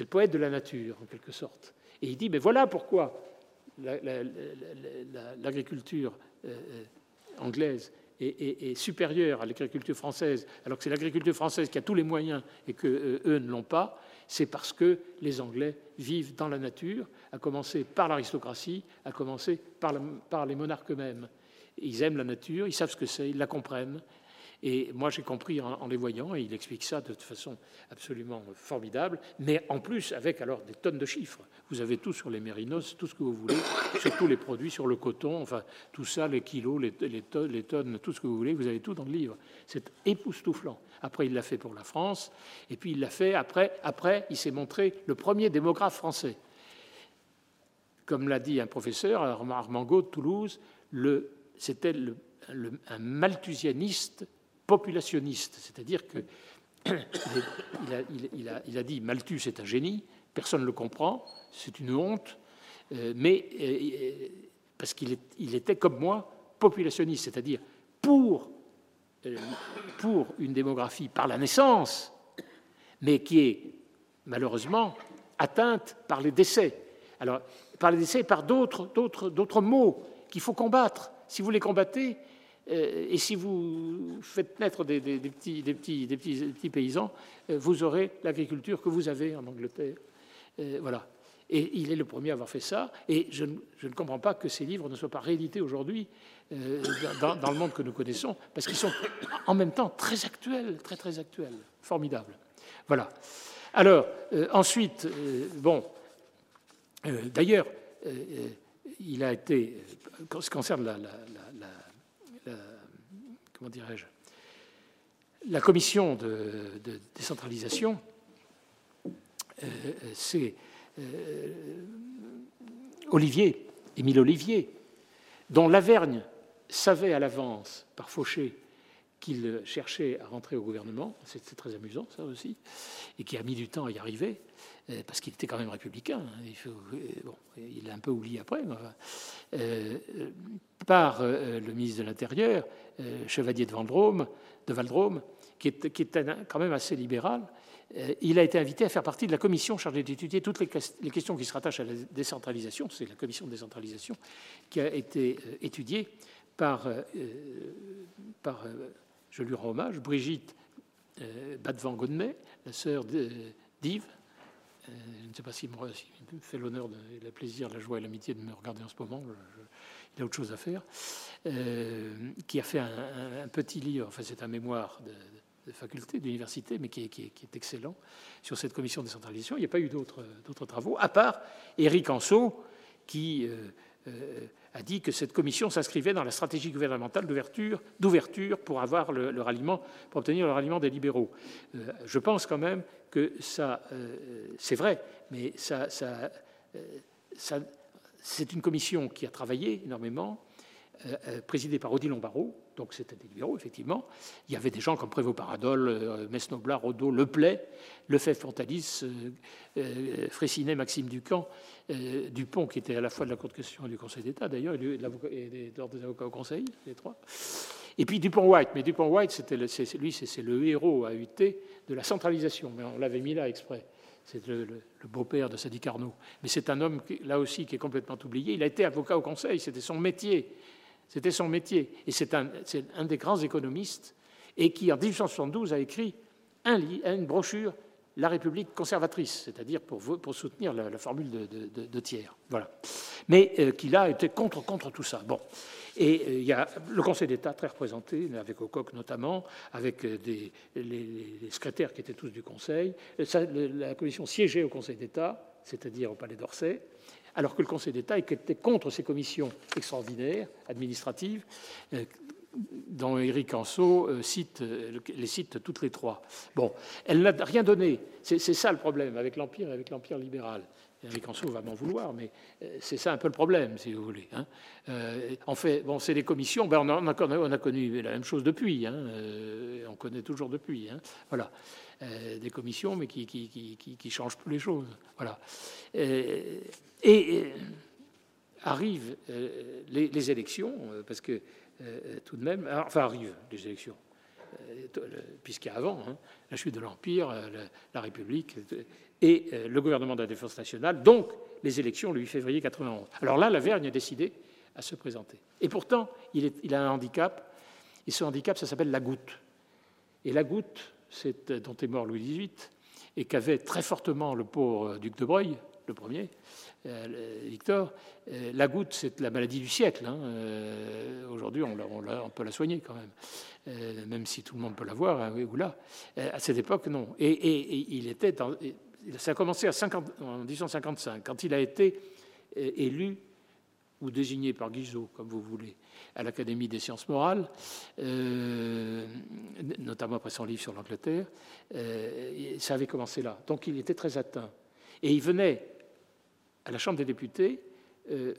le poète de la nature, en quelque sorte. Et il dit, mais voilà pourquoi l'agriculture euh, euh, anglaise est, supérieure à l'agriculture française, alors que c'est l'agriculture française qui a tous les moyens et qu'eux eux ne l'ont pas, c'est parce que les Anglais vivent dans la nature, à commencer par l'aristocratie, à commencer par les monarques eux-mêmes. Ils aiment la nature, ils savent ce que c'est, ils la comprennent, et moi, j'ai compris en, les voyant, et il explique ça de façon absolument formidable, mais en plus avec alors des tonnes de chiffres. Vous avez tout sur les mérinos, tout ce que vous voulez, sur tous les produits, sur le coton, enfin tout ça, les kilos, les, tonnes, tout ce que vous voulez, vous avez tout dans le livre. C'est époustouflant. Après, il l'a fait pour la France, et puis il l'a fait après, après il s'est montré le premier démographe français. Comme l'a dit un professeur, Armand de Toulouse, c'était un malthusianiste populationniste, c'est-à-dire que il a, dit Malthus est un génie, personne ne le comprend, c'est une honte, euh, mais euh, parce qu'il il était comme moi populationniste, c'est-à-dire pour, euh, pour une démographie par la naissance, mais qui est malheureusement atteinte par les décès. Alors, par les décès, par d'autres, d'autres, d'autres mots qu'il faut combattre. Si vous les combattez, euh, et si vous faites naître des, petits, petits, paysans, euh, vous aurez l'agriculture que vous avez en Angleterre. Euh, voilà. Et il est le premier à avoir fait ça. Et je, ne comprends pas que ces livres ne soient pas réédités aujourd'hui dans, le monde que nous connaissons, parce qu'ils sont en même temps très actuels, très très actuels, formidables. Voilà. Alors, ensuite, bon, d'ailleurs, il a été, en ce qui concerne la comment dirais-je, la commission de, décentralisation, euh, c'est euh, Olivier, Émile Olivier, dont Lavergne savait à l'avance, par Fauché, qu'il cherchait à rentrer au gouvernement, c'est très amusant ça aussi, et qui a mis du temps à y arriver, euh, parce qu'il était quand même républicain, hein, il, bon, il l'a un peu oublié après, par le ministre de l'Intérieur, euh, chevalier de de Valdrome, qui est, quand même assez libéral, euh, il a été invité à faire partie de la commission chargée d'étudier toutes les, questions qui se rattachent à la décentralisation. C'est la commission de décentralisation qui a été euh, étudiée par, par je lui rends hommage, Brigitte Badvan Godmet, la sœur d'Yves. je ne sais pas s'il me, fait l'honneur, le plaisir, la joie et l'amitié de me regarder en ce moment. il a autre chose à faire. Euh, qui a fait un, petit livre, enfin c'est un mémoire de, faculté, d'université, mais qui est, excellent, sur cette commission de décentralisation. Il n'y a pas eu d'autres travaux, à part Éric Anceau, qui euh, euh, a dit que cette commission s'inscrivait dans la stratégie gouvernementale d'ouverture pour avoir le, ralliement, pour obtenir le ralliement des libéraux. je pense quand même que ça, c'est vrai, mais ça, ça, ça c'est une commission qui a travaillé énormément, euh, euh, présidé par Odile Lombaro, donc c'était des libéraux, effectivement. Il y avait des gens comme Prévost Paradol, euh, Mesnoblat, Rodot, Leplay, Lefebvre Fontalis, euh, Fraissinet, Maxime Ducamp, Dupont, qui était à la fois de la Cour de cassation et du Conseil d'État, d'ailleurs, et des avocats au Conseil, les trois. Et puis Dupont-White, mais Dupont-White, lui, c'est le héros à UT de la centralisation, mais on l'avait mis là exprès. C'est le, beau-père de Sadi Carnot. Mais c'est un homme, là aussi, qui est complètement oublié. Il a été avocat au Conseil, c'était son métier. C'était son métier. Et c'est un, des grands économistes et qui, en 1872, a écrit un, une brochure, La République conservatrice, c'est-à-dire pour, soutenir la, formule de, de, Thiers. Voilà. Mais euh, qu'il a été contre, contre tout ça. Bon. Et il y a le Conseil d'État très représenté, avec Ocoq notamment, avec des, les, secrétaires qui étaient tous du Conseil. la commission siégeait au Conseil d'État, c'est-à-dire au Palais d'Orsay, alors que le Conseil d'État était contre ces commissions extraordinaires, administratives, dont Éric Anceau euh, cite, euh, les cite toutes les trois. Bon, elle n'a rien donné. C'est ça le problème avec l'Empire et avec l'Empire libéral. Éric Anceau va m'en vouloir, mais euh, c'est ça un peu le problème, si vous voulez. Hein. en fait, bon, c'est des commissions. Ben, on, a, on, a, connu la même chose depuis. Hein, on connaît toujours depuis. Hein, voilà. des commissions, mais qui, qui, qui, qui, changent plus les choses. Voilà. et arrivent les, les, élections, parce que euh, tout de même, enfin arrivent les élections, euh, puisqu'il y a avant hein, la chute de l'Empire, euh, la, République et le gouvernement de la défense nationale, donc les élections le 8 février 91. Alors là, la Vergne a décidé à se présenter. Et pourtant, il, il a un handicap, et ce handicap, ça s'appelle la goutte. Et la goutte, c'est dont est mort Louis XVIII, et qu'avait très fortement le pauvre duc de Broglie, le premier, euh, Victor, euh, la goutte, c'est la maladie du siècle. Hein. Euh, aujourd'hui, on, peut la soigner quand même, même si tout le monde peut l'avoir, hein, oui ou là. à cette époque, non. Et, il était ça a commencé à 50, en 1855, quand il a été élu ou désigné par Guizot, comme vous voulez, à l'Académie des sciences morales, notamment après son livre sur l'Angleterre. ça avait commencé là. Donc il était très atteint. Et il venait à la Chambre des députés, euh,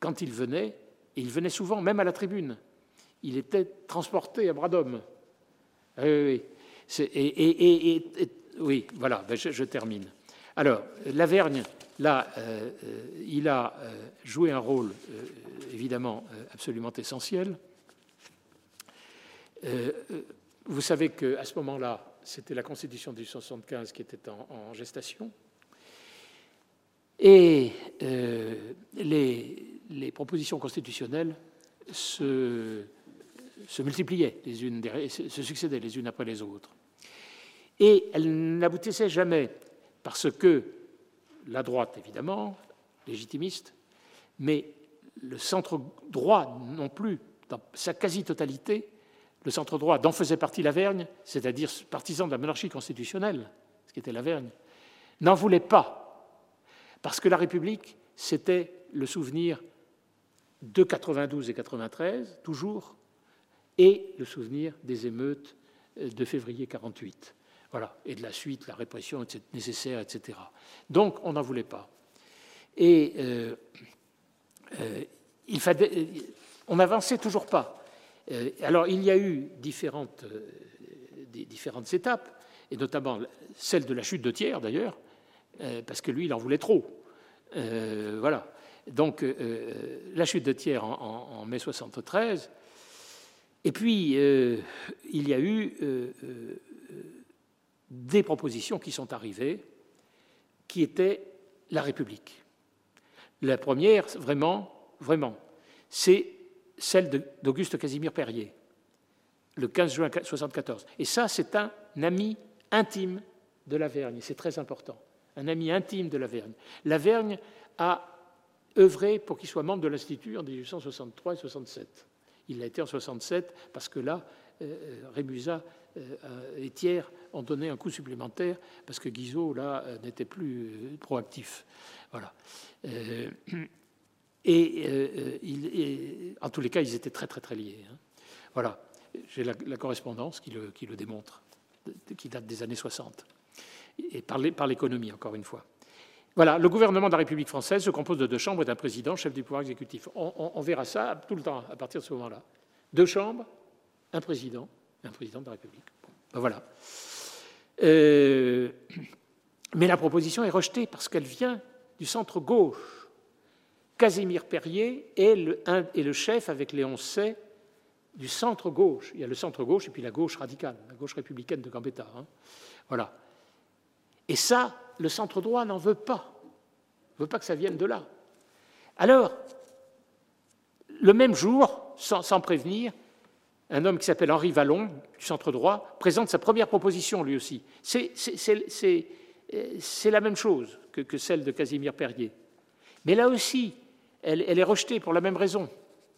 quand il venait, et il venait souvent, même à la tribune, il était transporté à bras d'homme. Oui, oui, Et, oui, voilà, ben, je, termine. Alors, Lavergne, là, euh, euh, il a joué un rôle évidemment absolument essentiel. vous savez qu'à ce moment-là, c'était la Constitution de 1875 qui était en gestation. Et euh, les, propositions constitutionnelles se, multipliaient, les unes se succédaient les unes après les autres. Et elles n'aboutissaient jamais parce que la droite, évidemment, légitimiste, mais le centre droit non plus, dans sa quasi-totalité, le centre droit dont faisait partie Lavergne, c'est-à-dire partisan de la monarchie constitutionnelle, ce qui était Lavergne, n'en voulait pas parce que la République, c'était le souvenir de 92 et 93, toujours, et le souvenir des émeutes de février 48. Voilà, et de la suite, la répression nécessaire, etc. Donc, on n'en voulait pas. Et euh, euh, on n'avançait toujours pas. Euh, alors, il y a eu différentes, différentes étapes, et notamment celle de la chute de Thiers, d'ailleurs, euh, parce que lui, il en voulait trop. Euh, voilà. Donc, euh, la chute de Thiers en, mai 73. Et puis, il y a eu des propositions qui sont arrivées, qui étaient la République. La première, vraiment, vraiment, c'est celle d'Auguste Casimir Perrier, le 15 juin 1974. Et ça, c'est un ami intime de la Vergne, c'est très important un ami intime de Lavergne. Lavergne a œuvré pour qu'il soit membre de l'Institut en 1863 et 67. Il l'a été en 67 parce que là, euh, euh, Rémusat euh, et Thiers ont donné un coup supplémentaire parce que Guizot, là, n'était plus proactif. Voilà. et, en tous les cas, ils étaient très, très, très liés. Hein. Voilà. J'ai la, correspondance qui le, qui le démontre, qui date des années 60 et par l'économie, encore une fois. Voilà, le gouvernement de la République française se compose de deux chambres et d'un président, chef du pouvoir exécutif. On, verra ça tout le temps à partir de ce moment-là. Deux chambres, un président, un président de la République. Ben voilà. Euh, mais la proposition est rejetée parce qu'elle vient du centre gauche. Casimir Perrier est le, chef, avec Léon Say, du centre gauche. Il y a le centre gauche et puis la gauche radicale, la gauche républicaine de Gambetta. Hein. Voilà. Et ça, le centre droit n'en veut pas. Il ne veut pas que ça vienne de là. Alors, le même jour, sans, prévenir, un homme qui s'appelle Henri Vallon, du centre droit, présente sa première proposition lui aussi. C'est la même chose que, celle de Casimir Perrier. Mais là aussi, elle, est rejetée pour la même raison.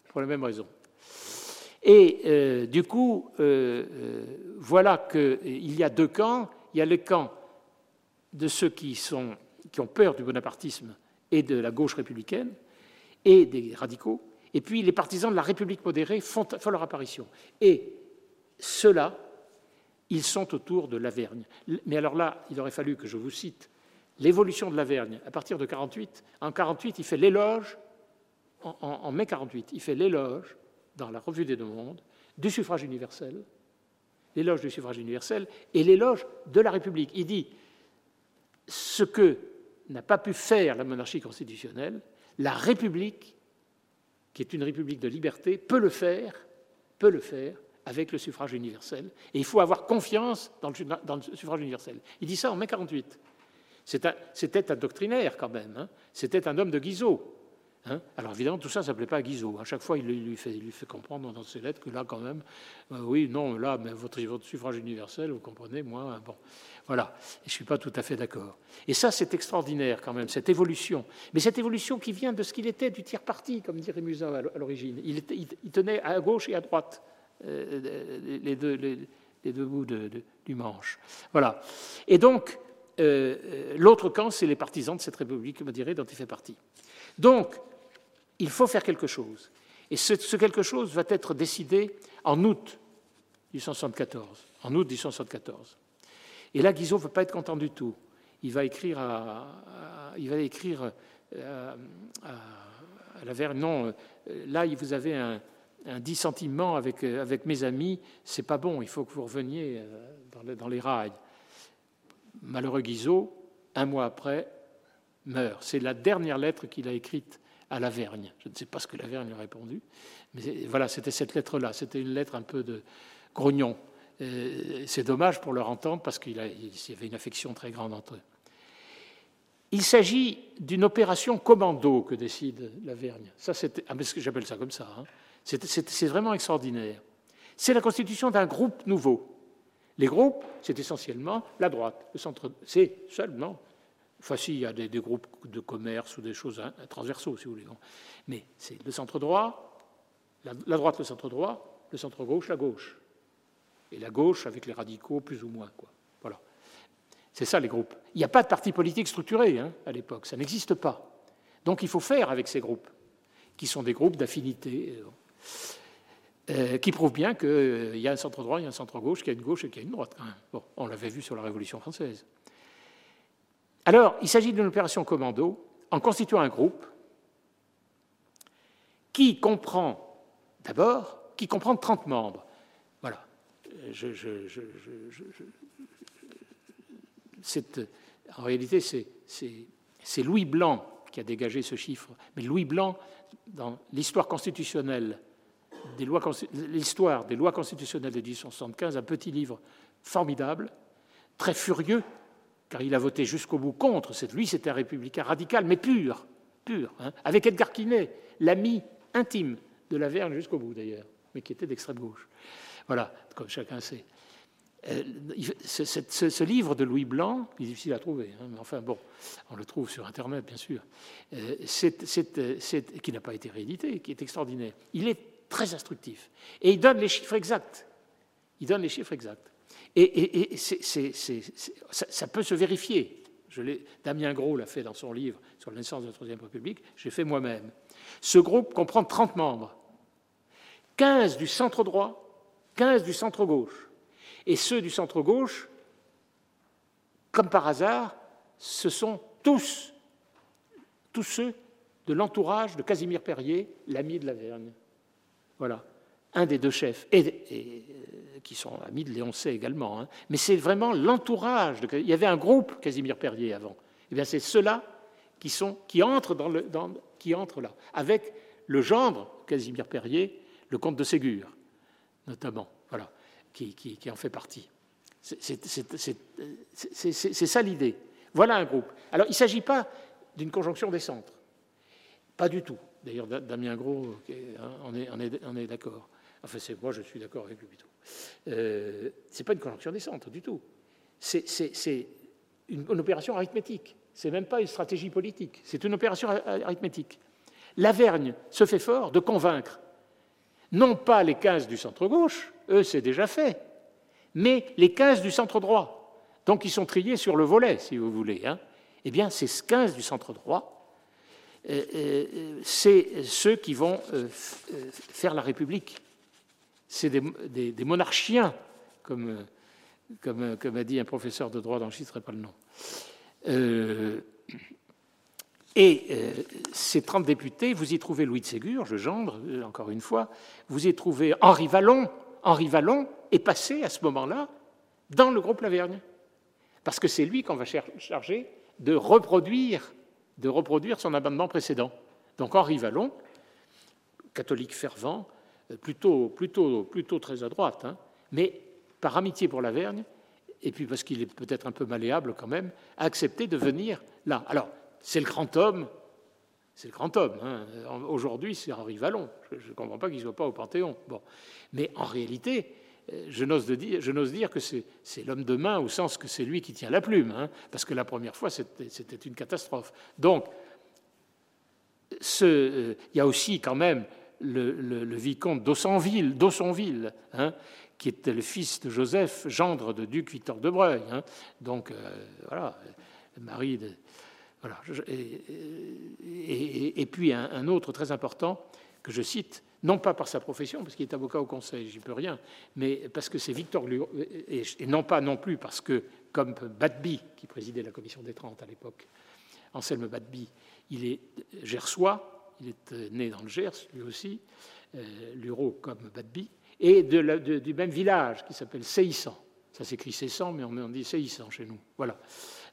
pour la même raison. Et euh, du coup, euh, euh, voilà qu'il y a deux camps. Il y a le camp de ceux qui, sont, qui ont peur du bonapartisme et de la gauche républicaine, et des radicaux, et puis les partisans de la République modérée font, leur apparition. Et ceux-là, ils sont autour de l'Avergne. Mais alors là, il aurait fallu que je vous cite l'évolution de l'Avergne à partir de 48. En 48, il fait l'éloge, en, mai 48, il fait l'éloge dans la Revue des Deux Mondes du suffrage universel, l'éloge du suffrage universel et l'éloge de la République. Il dit ce que n'a pas pu faire la monarchie constitutionnelle, la République, qui est une République de liberté, peut le faire, peut le faire avec le suffrage universel. Et il faut avoir confiance dans le, suffrage universel. Il dit ça en mai 48. C'était un doctrinaire quand même. Hein. C'était un homme de Guizot. Hein? Alors évidemment, tout ça, ça ne plaît pas à Guizot. À chaque fois, il lui fait, lui comprendre dans ses lettres que là, quand même, euh, oui, non, là, mais votre, votre, suffrage universel, vous comprenez, moi, bon, voilà. je ne suis pas tout à fait d'accord. Et ça, c'est extraordinaire quand même, cette évolution. Mais cette évolution qui vient de ce qu'il était du tiers parti, comme dirait Musin à l'origine. Il, tenait à gauche et à droite euh, les, deux, bouts du manche. Voilà. Et donc, euh, l'autre camp, c'est les partisans de cette République dirais, dont il fait partie. Donc, il faut faire quelque chose. Et ce, quelque chose va être décidé en août 1874. En août 1874. Et là, Guizot ne va pas être content du tout. Il va écrire à, il va écrire euh, à, la Vernon. Euh, là, vous avez un, dissentiment avec, avec mes amis. C'est pas bon. Il faut que vous reveniez dans, dans les rails. Malheureux Guizot, un mois après, meurt. C'est la dernière lettre qu'il a écrite à Lavergne. Je ne sais pas ce que Lavergne a répondu, mais voilà, c'était cette lettre-là. C'était une lettre un peu de grognon. C'est dommage pour leur entendre parce qu'il y avait une affection très grande entre eux. Il s'agit d'une opération commando que décide Lavergne. Ça, ah, j'appelle ça comme ça. Hein. C'est vraiment extraordinaire. C'est la constitution d'un groupe nouveau. Les groupes, c'est essentiellement la droite, le centre. C'est seulement Enfin, il y a des, groupes de commerce ou des choses transversaux, si vous voulez. Mais c'est le centre droit, la, droite, le centre droit, le centre gauche, la gauche. Et la gauche avec les radicaux, plus ou moins. Voilà. C'est ça les groupes. Il n'y a pas de parti politique structuré hein, à l'époque, ça n'existe pas. Donc il faut faire avec ces groupes, qui sont des groupes d'affinité, euh, euh, qui prouvent bien qu'il y a un centre droit, il y a un centre gauche, qu'il y a une gauche et qu'il y a une droite. Bon, on l'avait vu sur la Révolution française. Alors, il s'agit d'une opération commando en constituant un groupe qui comprend, d'abord, qui comprend 30 membres. Voilà. en réalité, c'est Louis Blanc qui a dégagé ce chiffre. Mais Louis Blanc, dans l'histoire constitutionnelle, l'histoire des lois constitutionnelles de 1875, un petit livre formidable, très furieux, car il a voté jusqu'au bout contre. Lui, c'était un républicain radical, mais pur, pur, hein, avec Edgar Quinet, l'ami intime de la Vergne jusqu'au bout d'ailleurs, mais qui était d'extrême gauche. Voilà, comme chacun sait. Euh, ce, livre de Louis Blanc, il est difficile à trouver, hein, mais enfin bon, on le trouve sur Internet bien sûr, euh, qui n'a pas été réédité, qui est extraordinaire. Il est très instructif et il donne les chiffres exacts. Il donne les chiffres exacts. Et, ça, peut se vérifier. Damien Gros l'a fait dans son livre sur la naissance de la Troisième République, j'ai fait moi-même. Ce groupe comprend 30 membres, 15 du centre droit, 15 du centre gauche. Et ceux du centre gauche, comme par hasard, ce sont tous, tous ceux de l'entourage de Casimir Perrier, l'ami de la Vergne. Voilà un des deux chefs, et, euh, qui sont amis de Léon C également, hein. mais c'est vraiment l'entourage. il y avait un groupe Casimir Perrier avant. Et eh bien c'est ceux-là qui, sont, qui, entrent là, avec le gendre Casimir Perrier, le comte de Ségur, notamment, voilà, qui, en fait partie. C'est ça l'idée. Voilà un groupe. Alors il ne s'agit pas d'une conjonction des centres. Pas du tout. D'ailleurs, Damien Gros, hein, on est d'accord. Enfin, moi, je suis d'accord avec lui plutôt. Euh, ce n'est pas une conjonction des centres du tout. C'est une, opération arithmétique. C'est même pas une stratégie politique. C'est une opération arithmétique. Lavergne se fait fort de convaincre Non pas les 15 du centre-gauche, eux c'est déjà fait, mais les 15 du centre-droit. Donc ils sont triés sur le volet, si vous voulez. Hein. Eh bien, ces 15 du centre-droit, euh, euh, c'est ceux qui vont faire la République. C'est des, monarchiens, comme, comme, a dit un professeur de droit dont je ne citerai pas le nom. Et ces 30 députés, vous y trouvez Louis de Ségur, je gendre, encore une fois, vous y trouvez Henri Vallon. Henri Vallon est passé à ce moment-là dans le groupe Lavergne, parce que c'est lui qu'on va charger de reproduire de reproduire son amendement précédent. Donc Henri Vallon, catholique fervent, euh, plutôt, plutôt, plutôt très à droite, hein, mais par amitié pour Lavergne, et puis parce qu'il est peut-être un peu malléable quand même, a accepté de venir là. Alors, c'est le grand homme, c'est le grand homme. Hein. Aujourd'hui, c'est Henri Vallon. Je ne comprends pas qu'il ne soit pas au Panthéon. Bon. Mais en réalité, euh, je n'ose dire, que c'est l'homme de main au sens que c'est lui qui tient la plume, hein, parce que la première fois, c'était une catastrophe. Donc, euh, il y a aussi quand même le, vicomte d'Aussonville, hein, qui était le fils de Joseph, gendre de duc Victor de Breuil. Hein. donc, euh, voilà, Marie. De, voilà, et, puis un autre très important que je cite, non pas par sa profession, parce qu'il est avocat au Conseil, j'y peux rien, mais parce que c'est Victor Luro, et, non pas non plus parce que, comme Batby, qui présidait la commission des Trente à l'époque, Anselme Batby, il est gersois, il est euh, né dans le Gers, lui aussi, euh, Luro comme Batby, et du même village qui s'appelle Seissan. Ça s'écrit Seissan, mais on, dit Seissan chez nous. Voilà.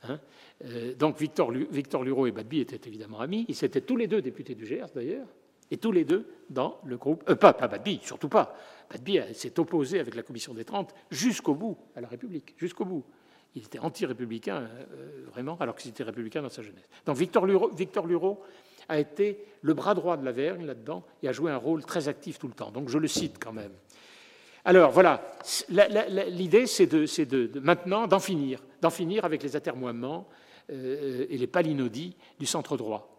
Hein. Euh, donc Victor, Victor et Batby étaient évidemment amis. Ils étaient tous les deux députés du Gers, d'ailleurs et tous les deux dans le groupe. Euh, pas, pas Badby, surtout pas. Badby s'est opposé avec la Commission des Trente jusqu'au bout à la République, jusqu'au bout. Il était anti-républicain, vraiment, alors qu'il était républicain dans sa jeunesse. Donc Victor Luro, Victor a été le bras droit de la Vergne là-dedans et a joué un rôle très actif tout le temps. Donc je le cite quand même. Alors voilà, l'idée c'est de, maintenant d'en finir, d'en finir avec les atermoiements euh, et les palinodies du centre droit.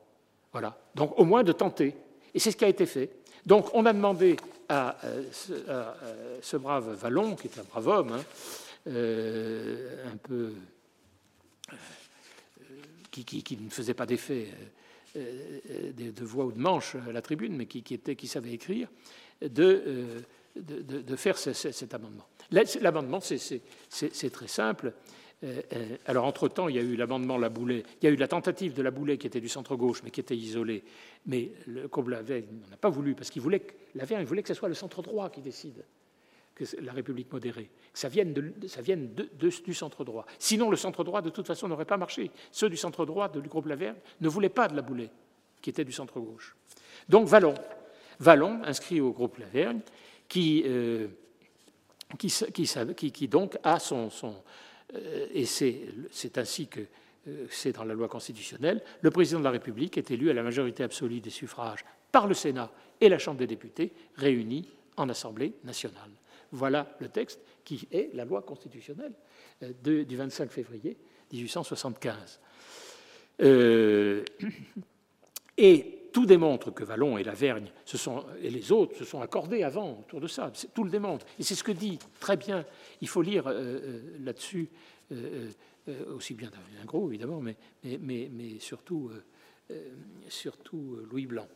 Voilà. Donc au moins de tenter. Et c'est ce qui a été fait. Donc on a demandé à, euh, euh, ce, brave Vallon, qui est un brave homme, hein, un peu. Qui, ne faisait pas d'effet de, voix ou de manche à la tribune, mais qui, était, qui savait écrire, de, de faire cet amendement. L'amendement, c'est très simple. Euh, euh, alors, entre-temps, il y a eu l'amendement Laboulet, il y a eu la tentative de Laboulet qui était du centre-gauche, mais qui était isolé. Mais le Comblavet n'a pas voulu, parce qu'il voulait il voulait que ce soit le centre-droit qui décide, que la République modérée, ça vienne, de, ça du centre-droit. Sinon, le centre-droit, de toute façon, n'aurait pas marché. Ceux du centre-droit, du groupe Laverne, ne voulaient pas de Laboulet, qui était du centre-gauche. Donc, Vallon. Vallon, inscrit au groupe Lavergne, qui, euh, qui, donc a son, son, euh, et c'est ainsi que euh, c'est dans la loi constitutionnelle, le président de la République est élu à la majorité absolue des suffrages par le Sénat et la Chambre des députés réunis en Assemblée nationale. Voilà le texte qui est la loi constitutionnelle euh, du 25 février 1875. et tout démontre que Vallon et Lavergne et les autres se sont accordés avant autour de ça. Tout le démontre. Et c'est ce que dit très bien, il faut lire euh, euh, là-dessus, euh, aussi bien un gros évidemment, mais, surtout, surtout Louis Blanc.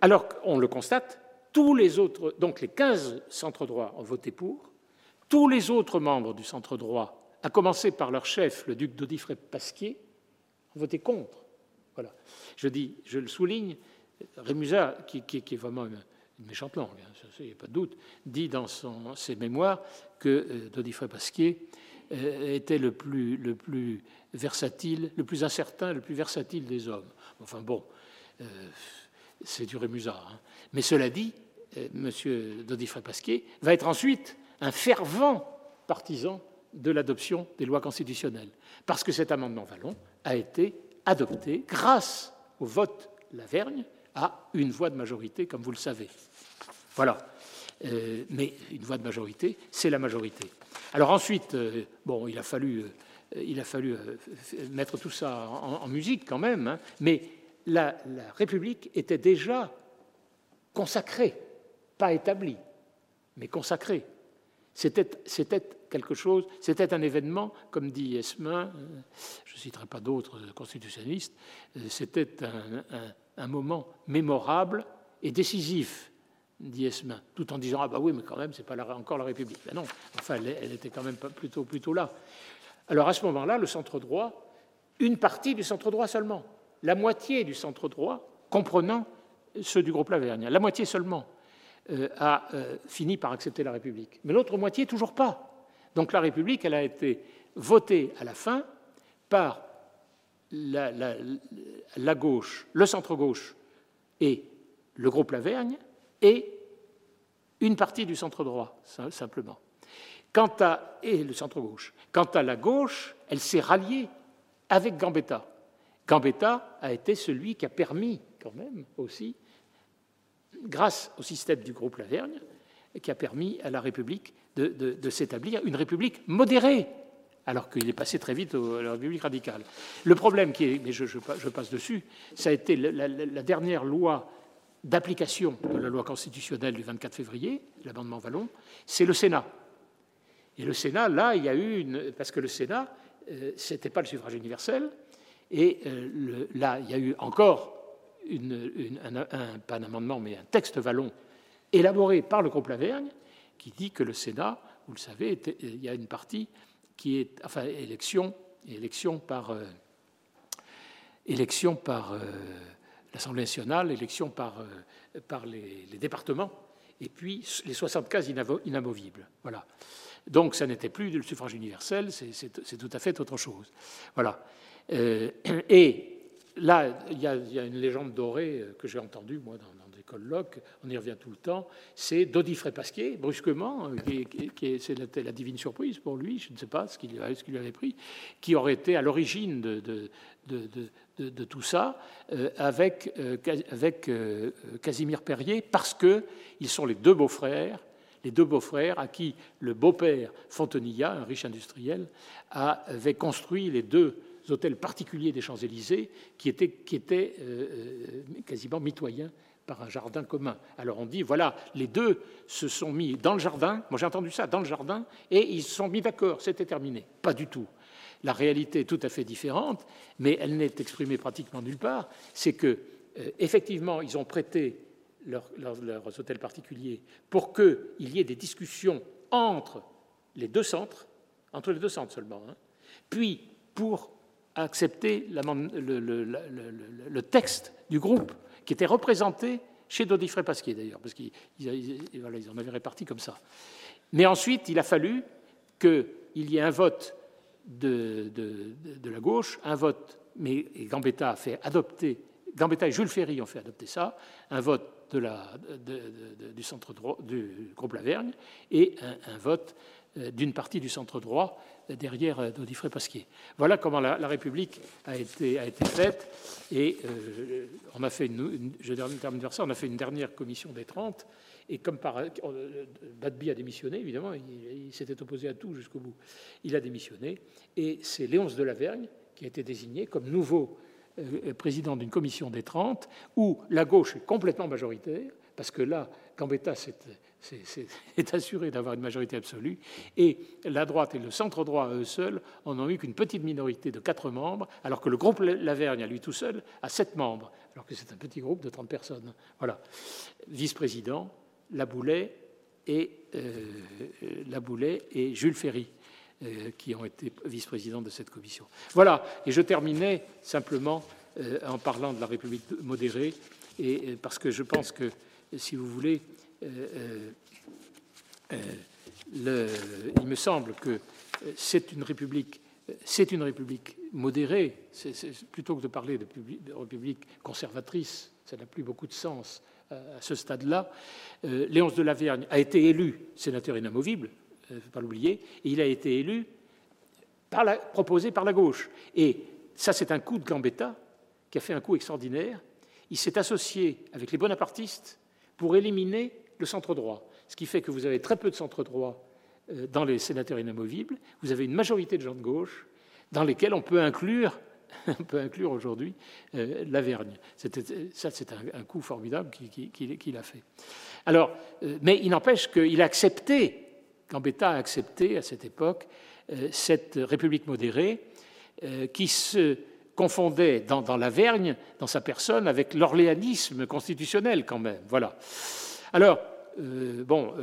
Alors, on le constate, tous les autres, donc les 15 centres droits ont voté pour, tous les autres membres du centre droit, à commencer par leur chef, le duc d'Audifray Pasquier, ont voté contre. Voilà. Je dis, je le souligne, Rémusat, qui, est vraiment une, méchante langue, hein, il n'y a pas de doute, dit dans ses mémoires que euh, Pasquier euh, était le plus, le plus versatile, le plus incertain, le plus versatile des hommes. Enfin bon, euh, c'est du Rémusat. Hein. Mais cela dit, euh, M. Dodifray Pasquier va être ensuite un fervent partisan de l'adoption des lois constitutionnelles, parce que cet amendement Vallon a été adopté grâce au vote Lavergne à une voix de majorité, comme vous le savez. Voilà. Euh, mais une voix de majorité, c'est la majorité. Alors ensuite, euh, bon, il a fallu, il a fallu mettre tout ça en, musique quand même, hein, mais la, République était déjà consacré, pas établi, mais consacré. C'était quelque chose, c'était un événement, comme dit Esmin, euh, je ne citerai pas d'autres constitutionnalistes, euh, c'était un, moment mémorable et décisif, dit Esmin, tout en disant Ah, bah oui, mais quand même, ce n'est pas encore la République. Ben non, enfin, elle, était quand même plutôt là. Alors à ce moment-là, le centre droit, une partie du centre droit seulement, la moitié du centre droit, comprenant ceux du groupe Lavergne, la moitié seulement, euh, a euh, fini par accepter la République. Mais l'autre moitié, toujours pas. Donc la République, elle a été votée à la fin par la, gauche, le centre-gauche et le groupe Lavergne et une partie du simplement. Et le centre-gauche. Quant à la gauche, elle s'est ralliée avec Gambetta. Gambetta a été celui qui a permis, quand même, aussi, grâce au système du groupe Lavergne, qui a permis à la République de, s'établir une République modérée, alors qu'il est passé très vite à la République radicale. Le problème qui est, mais je, passe dessus, ça a été la, dernière loi d'application de la loi constitutionnelle du 24 février, l'amendement Vallon, c'est le Sénat. Et le Sénat, là, il y a eu une. Parce que le Sénat, euh, ce n'était pas le suffrage universel, et euh, là, il y a eu encore un, pas un amendement, mais un texte Vallon élaboré par le groupe Lavergne qui dit que le Sénat, vous le savez, il y a une partie qui est, enfin, élection, par, euh, euh, l'Assemblée nationale, élection par, euh, par les, départements, et puis les 75 inamovibles. Voilà. Donc, ça n'était plus le suffrage universel, c'est tout à fait autre chose. Voilà. et là, il y, a, une légende dorée euh, que j'ai entendue, moi, dans, des colloques, on y revient tout le temps, c'est Dodifré Pasquier, brusquement, euh, qui, c'est la, divine surprise pour lui, je ne sais pas ce qu'il lui avait pris, qui aurait été à l'origine de, tout ça, euh, avec, avec Casimir Perrier, parce qu'ils sont les deux beaux-frères les deux beaux-frères à qui le beau-père Fontenilla, un riche industriel, avait construit les deux hôtels particuliers des Champs-Élysées qui étaient, euh, euh, quasiment mitoyens par un jardin commun. Alors on dit, voilà, les deux se sont mis dans le jardin, moi j'ai entendu ça, dans le jardin, et ils se sont mis d'accord, c'était terminé. Pas du tout. La réalité est tout à fait différente, mais elle n'est exprimée pratiquement nulle part. C'est que, euh, effectivement, ils ont prêté leurs, hôtels particuliers pour qu'il y ait des discussions entre les deux centres, entre les deux centres seulement, hein, puis pour accepté le, texte du groupe qui était représenté chez Dodifré Pasquier d'ailleurs, parce qu'ils en avaient réparti comme ça. Mais ensuite, il a fallu qu'il y ait un vote de, la gauche, un vote, mais Gambetta a fait adopter, Gambetta et Jules Ferry ont fait adopter ça, un vote du centre droit, du groupe Lavergne et un vote euh, d'une partie du centre droit derrière euh, Dodifré Pasquier. Voilà comment la, République a été, faite. Et euh, on a fait une, je termine ça, on a fait une dernière commission des 30. Et comme par, Badby a démissionné, évidemment, il, s'était opposé à tout jusqu'au bout. Il a démissionné. Et c'est Léonce de Lavergne qui a été désigné comme nouveau président d'une commission des 30, où la gauche est complètement majoritaire, parce que là, Gambetta est assuré d'avoir une majorité absolue, et la droite et le centre droit, eux seuls, en ont eu qu'une petite minorité de quatre membres, alors que le groupe Lavergne, à lui tout seul, a sept membres, alors que c'est un petit groupe de 30 personnes. Voilà. Vice-président, Laboulet et, euh, Laboulet et Jules Ferry. Euh, qui ont été vice-présidents de cette commission. Voilà, et je terminais simplement euh, en parlant de la République modérée, et, parce que je pense que, si vous voulez, euh, euh, euh, il me semble que c'est une république, c'est une république modérée. plutôt que de parler de, république conservatrice, ça n'a plus beaucoup de sens à ce stade-là. Léonce de Lavergne a été élu sénateur inamovible, il ne faut pas l'oublier, et il a été élu proposé par la gauche. Et ça, c'est un coup de Gambetta qui a fait un coup extraordinaire. Il s'est associé avec les bonapartistes pour éliminer le centre droit. Ce qui fait que vous avez très peu de centre droit euh, dans les sénateurs inamovibles. Vous avez une majorité de gens de gauche dans lesquels on peut inclure on peut inclure aujourd'hui euh, l'Avergne. Ça, c'est un, coup formidable qu'il a fait. Euh, mais il n'empêche qu'il a accepté, Gambetta a accepté à cette époque cette République modérée qui se confondait dans, dans l'Avergne, dans sa personne, avec l'orléanisme constitutionnel quand même. Voilà. Alors, bon,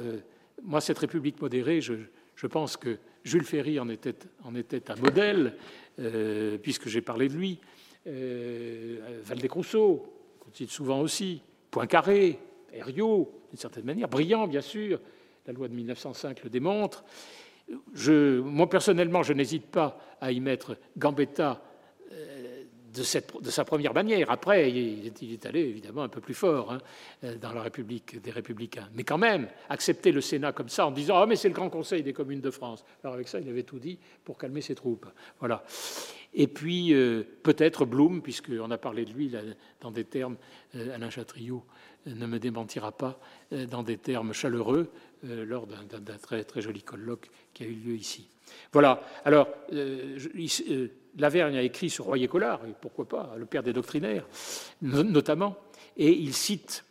moi, cette République modérée, je, pense que Jules Ferry en était, un modèle, euh, puisque j'ai parlé de lui. Euh, Valdez-Crousseau, qu'on cite souvent aussi, Poincaré, Herriot, d'une certaine manière, Brillant, bien sûr, la loi de 1905 le démontre. Moi, personnellement, je n'hésite pas à y mettre Gambetta de, sa première manière. Après, il est, allé évidemment un peu plus fort hein, dans la République des Républicains. Mais quand même, accepter le Sénat comme ça en disant Ah, mais c'est le Grand Conseil des communes de France. Alors, avec ça, il avait tout dit pour calmer ses troupes. Voilà. Et puis, euh, peut-être Blum, puisqu'on a parlé de lui dans des termes, euh, Alain Chatriot euh, ne me démentira pas, dans des termes chaleureux, lors d'un très, très joli colloque qui a eu lieu ici. Voilà. Alors, Lavergne a écrit sur Royer-Collard, et pourquoi pas, le père des doctrinaires, notamment, et il cite,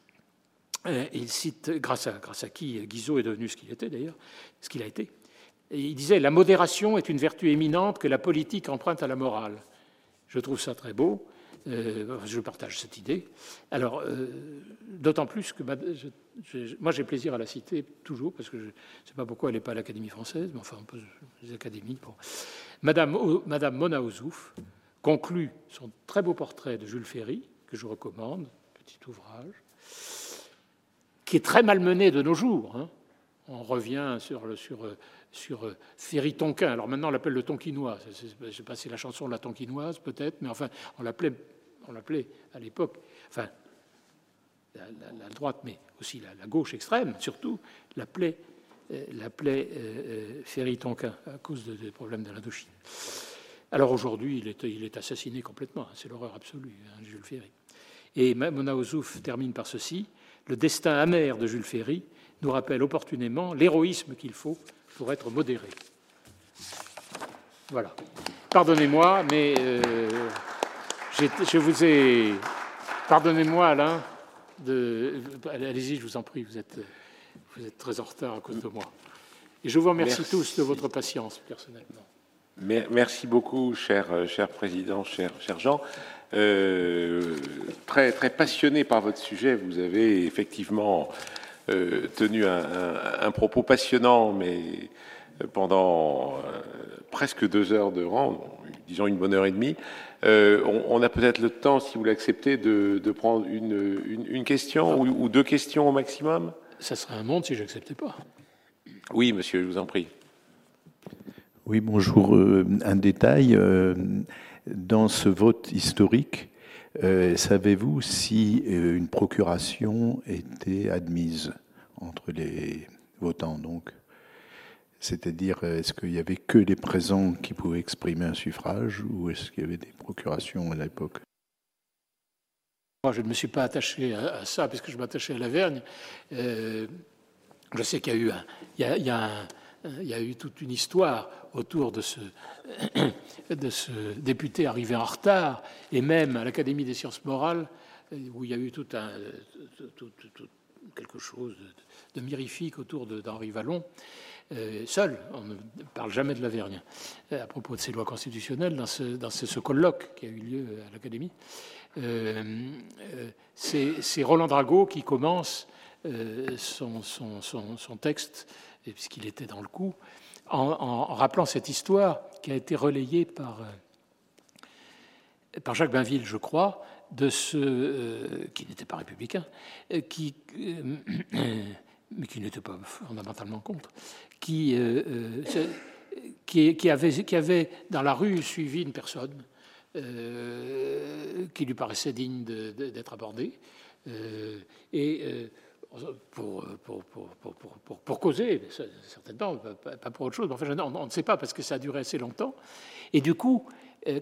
euh, il cite grâce, à, qui Guizot est devenu ce qu'il était d'ailleurs, ce qu'il a été, il disait La modération est une vertu éminente que la politique emprunte à la morale. Je trouve ça très beau. Euh, je partage cette idée. Alors, euh, d'autant plus que moi j'ai plaisir à la citer toujours, parce que je ne sais pas pourquoi elle n'est pas à l'Académie française, mais enfin, les académies. Madame, Madame Mona Ozouf conclut son très beau portrait de Jules Ferry, que je recommande, petit ouvrage, qui est très malmené de nos jours. Hein. On revient sur, sur, sur Ferry-Tonquin. Alors maintenant, on l'appelle le Tonquinois. Je ne sais pas si c'est la chanson de la Tonquinoise, peut-être, mais enfin, on l'appelait on l'appelait à l'époque, enfin, la, droite, mais aussi la, gauche extrême, surtout, l'appelait euh, euh, euh, Ferry Tonquin à cause des problèmes de l'Indochine. Alors aujourd'hui, il est, il est, assassiné complètement, hein, c'est l'horreur absolue, hein, Jules Ferry. Et Mona Ozouf termine par ceci Le destin amer de Jules Ferry nous rappelle opportunément l'héroïsme qu'il faut pour être modéré. Voilà. Pardonnez-moi, mais je vous ai. Pardonnez-moi, Alain. De... Allez-y, je vous en prie, vous êtes, vous êtes très en retard à cause de moi. Et je vous remercie tous de votre patience, personnellement.
Merci beaucoup, cher, cher président, cher, cher Jean. Euh, très, très passionné par votre sujet, vous avez effectivement euh, tenu un, un, propos passionnant, mais pendant euh, presque deux heures de rang, disons une bonne heure et demie. Euh, on, a peut-être le temps, si vous l'acceptez, de, prendre une, question ou, deux questions au maximum.
Ça serait un monde si je n'acceptais pas.
Oui, monsieur, je vous en prie.
Oui, bonjour. Euh, un détail. Euh, dans ce vote historique, savez-vous si une procuration était admise entre les votants donc? C'est-à-dire, est-ce qu'il y avait que les présents qui pouvaient exprimer un suffrage ou est-ce qu'il y avait des procurations à l'époque?
Moi, je ne me suis pas attaché à, ça puisque je m'attachais à l'Avergne. Euh, je sais qu'il y a eu, il y a, eu toute une histoire autour de ce, de ce député arrivé en retard et même à l'Académie des sciences morales où il y a eu tout un, quelque chose de, de mirifique autour d'Henri Vallon. Euh, seul, on ne parle jamais de l'Avergne, euh, à propos de ces lois constitutionnelles, dans ce, colloque qui a eu lieu à l'Académie. Euh, c'est Roland Drago qui commence son, texte, puisqu'il était dans le coup, en, rappelant cette histoire qui a été relayée par Jacques Bainville, je crois, de ce qui n'était pas républicain, qui mais qui n'était pas fondamentalement contre, qui, euh, euh, qui, avait, qui dans la rue suivi une personne euh, qui lui paraissait digne d'être abordée. et pour, pour, pour, pour, causer, certainement, pas pour autre chose, enfin, on, ne sait pas parce que ça a duré assez longtemps. Et du coup,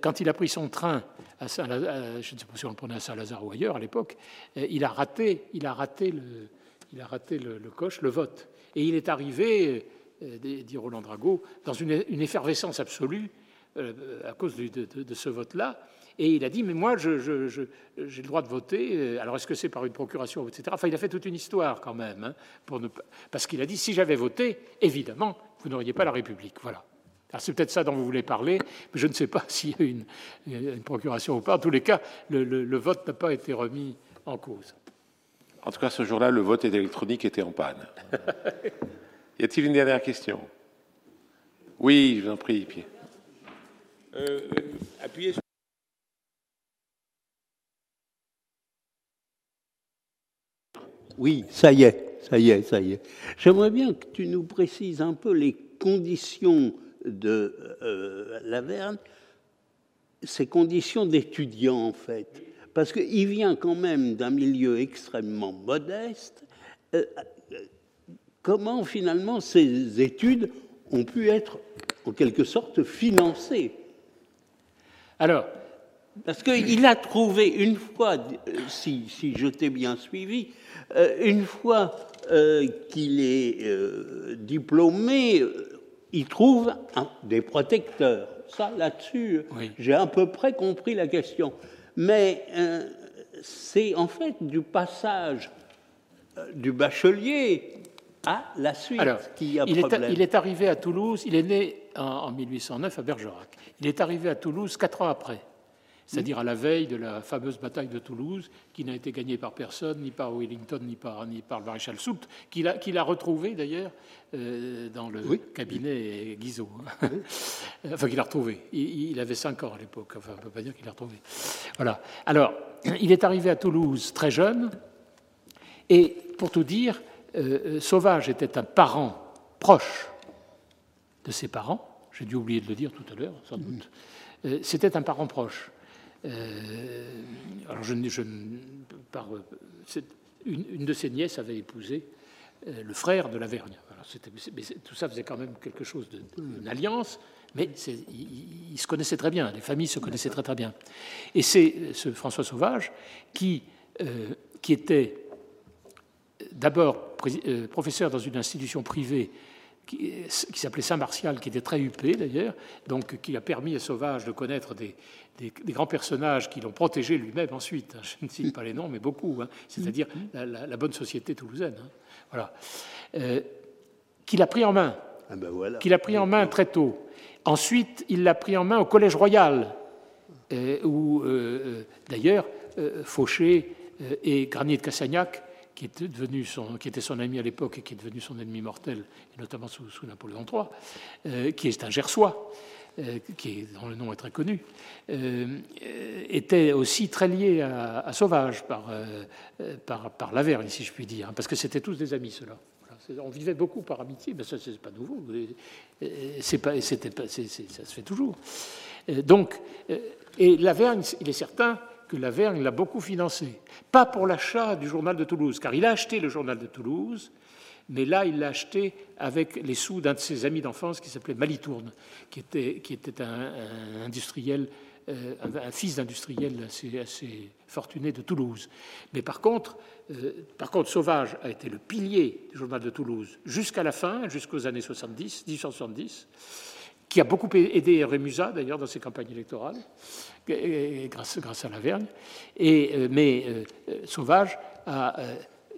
quand il a pris son train, à Saint je ne sais pas si on le prenait à Saint-Lazare ou ailleurs à l'époque, il a raté, il a raté le, il a raté le, coche, le vote. Et il est arrivé, euh, dit Roland Drago, dans une, effervescence absolue, à cause de, ce vote-là. Et il a dit, mais moi, j'ai le droit de voter. Alors, est-ce que c'est par une procuration, etc. Enfin, il a fait toute une histoire quand même, hein, parce qu'il a dit, si j'avais voté, évidemment, vous n'auriez pas la République. Voilà. C'est peut-être ça dont vous voulez parler, mais je ne sais pas s'il y a eu une, procuration ou pas. En tous les cas, le vote n'a pas été remis en cause.
En tout cas, ce jour-là, le vote électronique était en panne. y a-t-il une dernière question? Oui, je vous en prie, Pierre. Euh, euh, appuyez sur...
Oui, ça y est, ça y est, ça y est. J'aimerais bien que tu nous précises un peu les conditions de euh, Laverne, ces conditions d'étudiant en fait parce qu'il vient quand même d'un milieu extrêmement modeste. Euh, comment finalement ces études ont pu être en quelque sorte financées?
Alors,
parce qu'il a trouvé une fois, si, je t'ai bien suivi, euh, une fois euh, qu'il est diplômé, il trouve des protecteurs. Ça, là-dessus, j'ai à peu près compris la question mais euh, c'est en fait du passage euh, du bachelier à la suite qui a
il
problème.
Est, il est arrivé à Toulouse, il est né en, 1809 à Bergerac. Il est arrivé à Toulouse quatre ans après c'est-à-dire à la veille de la fameuse bataille de Toulouse, qui n'a été gagnée par personne, ni par Wellington, ni par, ni par le maréchal Soult, qu'il a, retrouvé d'ailleurs euh, dans le cabinet Guizot. Hein. enfin, qu'il a retrouvé. Il, avait cinq ans à l'époque, enfin, on ne peut pas dire qu'il l'a retrouvé. Voilà. Alors, il est arrivé à Toulouse très jeune, et pour tout dire, euh, Sauvage était un parent proche de ses parents. J'ai dû oublier de le dire tout à l'heure, sans doute. Euh, c'était un parent proche. Euh, alors, par, une, de ses nièces avait épousé euh, le frère de la Vergne. tout ça faisait quand même quelque chose d'une alliance, mais ils, se connaissaient très bien, les familles se connaissaient très très bien. Et c'est euh, ce François Sauvage qui, qui était d'abord professeur dans une institution privée qui, s'appelait Saint-Martial, qui était très huppé d'ailleurs, donc qui a permis à Sauvage de connaître des, des, grands personnages qui l'ont protégé lui-même ensuite. Hein. Je ne cite pas les noms, mais beaucoup, hein. c'est-à-dire la, bonne société toulousaine. Hein. Voilà. Euh, qu'il a pris en main. Ah ben qu'il a pris en main très tôt. Ensuite, il l'a pris en main au Collège Royal, euh, où euh, d'ailleurs Fauché et Granier de Cassagnac qui, était son ami à l'époque et qui est devenu son ennemi mortel, notamment sous, Napoléon III, qui est un Gersois, euh, qui dont le nom est très connu, euh, était aussi très lié à, Sauvage par, euh, par, par Lavergne, si je puis dire, hein, parce que c'était tous des amis, ceux-là. On vivait beaucoup par amitié, mais ça, c'est pas nouveau. C'est pas, c'était pas, ça se fait toujours. Donc, et Lavergne, il est certain que Lavergne l'a beaucoup financé. Pas pour l'achat du journal de Toulouse, car il a acheté le journal de Toulouse, mais là, il l'a acheté avec les sous d'un de ses amis d'enfance qui s'appelait Malitourne, qui était, un, industriel, euh, un, fils d'industriel assez, fortuné de Toulouse. Mais par contre, euh, par contre, Sauvage a été le pilier du journal de Toulouse jusqu'à la fin, jusqu'aux années 70, 1870 qui a beaucoup aidé Rémusat, d'ailleurs, dans ses campagnes électorales, grâce, grâce à Lavergne. Et, euh, mais Sauvage a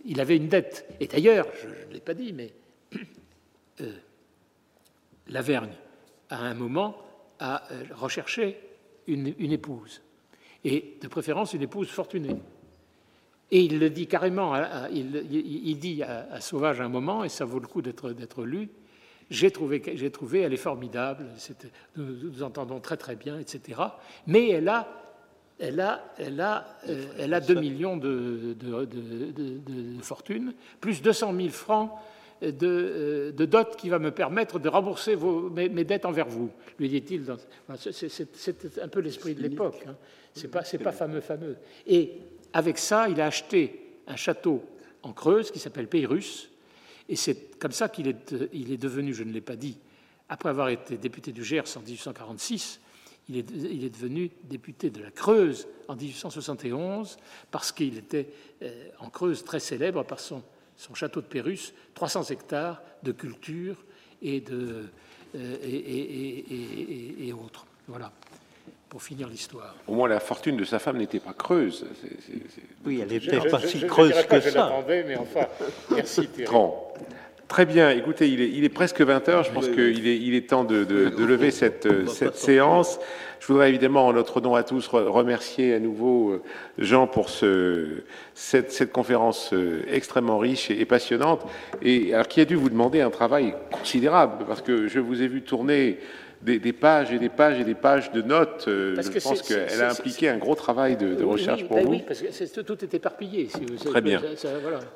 il avait une dette. Et d'ailleurs, je ne l'ai pas dit, mais euh, Lavergne, à un moment, a euh, recherché une, épouse, et de préférence une épouse fortunée. Et il le dit carrément, il, dit à, Sauvage à un moment, et ça vaut le coup d'être lu, j'ai trouvé, trouvé, elle est formidable, nous nous entendons très très bien, etc. Mais elle a elle a, elle a, euh, elle a 2 millions de, de, fortune, plus 200 000 francs de, dot qui va me permettre de rembourser vos, mes, dettes envers vous, lui dit-il. C'est un peu l'esprit de l'époque. Hein. C'est pas, pas fameux, fameux. Et avec ça, il a acheté un château en Creuse qui s'appelle Pérus. Et c'est comme ça qu'il est, il est devenu, je ne l'ai pas dit, après avoir été député du Gers en 1846, il est, devenu député de la Creuse en 1871 parce qu'il était euh, en Creuse très célèbre par son, château de Pérus, 300 hectares de culture et, de, euh, et, autres. Voilà, pour finir l'histoire.
Au moins, la fortune de sa femme n'était pas creuse.
Oui, elle n'était pas si creuse que, ça.
mais enfin, merci Thierry. Très bien, écoutez, il est, presque 20 heures, je pense qu'il est, il est temps de, lever cette, cette séance. Je voudrais évidemment, en notre nom à tous, remercier à nouveau euh, Jean pour ce, cette, cette, conférence euh, extrêmement riche et, passionnante, et alors qui a dû vous demander un travail considérable, parce que je vous ai vu tourner des, pages et des pages et des pages de notes. Euh, je pense qu'elle a impliqué un gros travail de, recherche pour
ben
vous.
Oui, parce que tout est éparpillé. Si
vous, Très bien.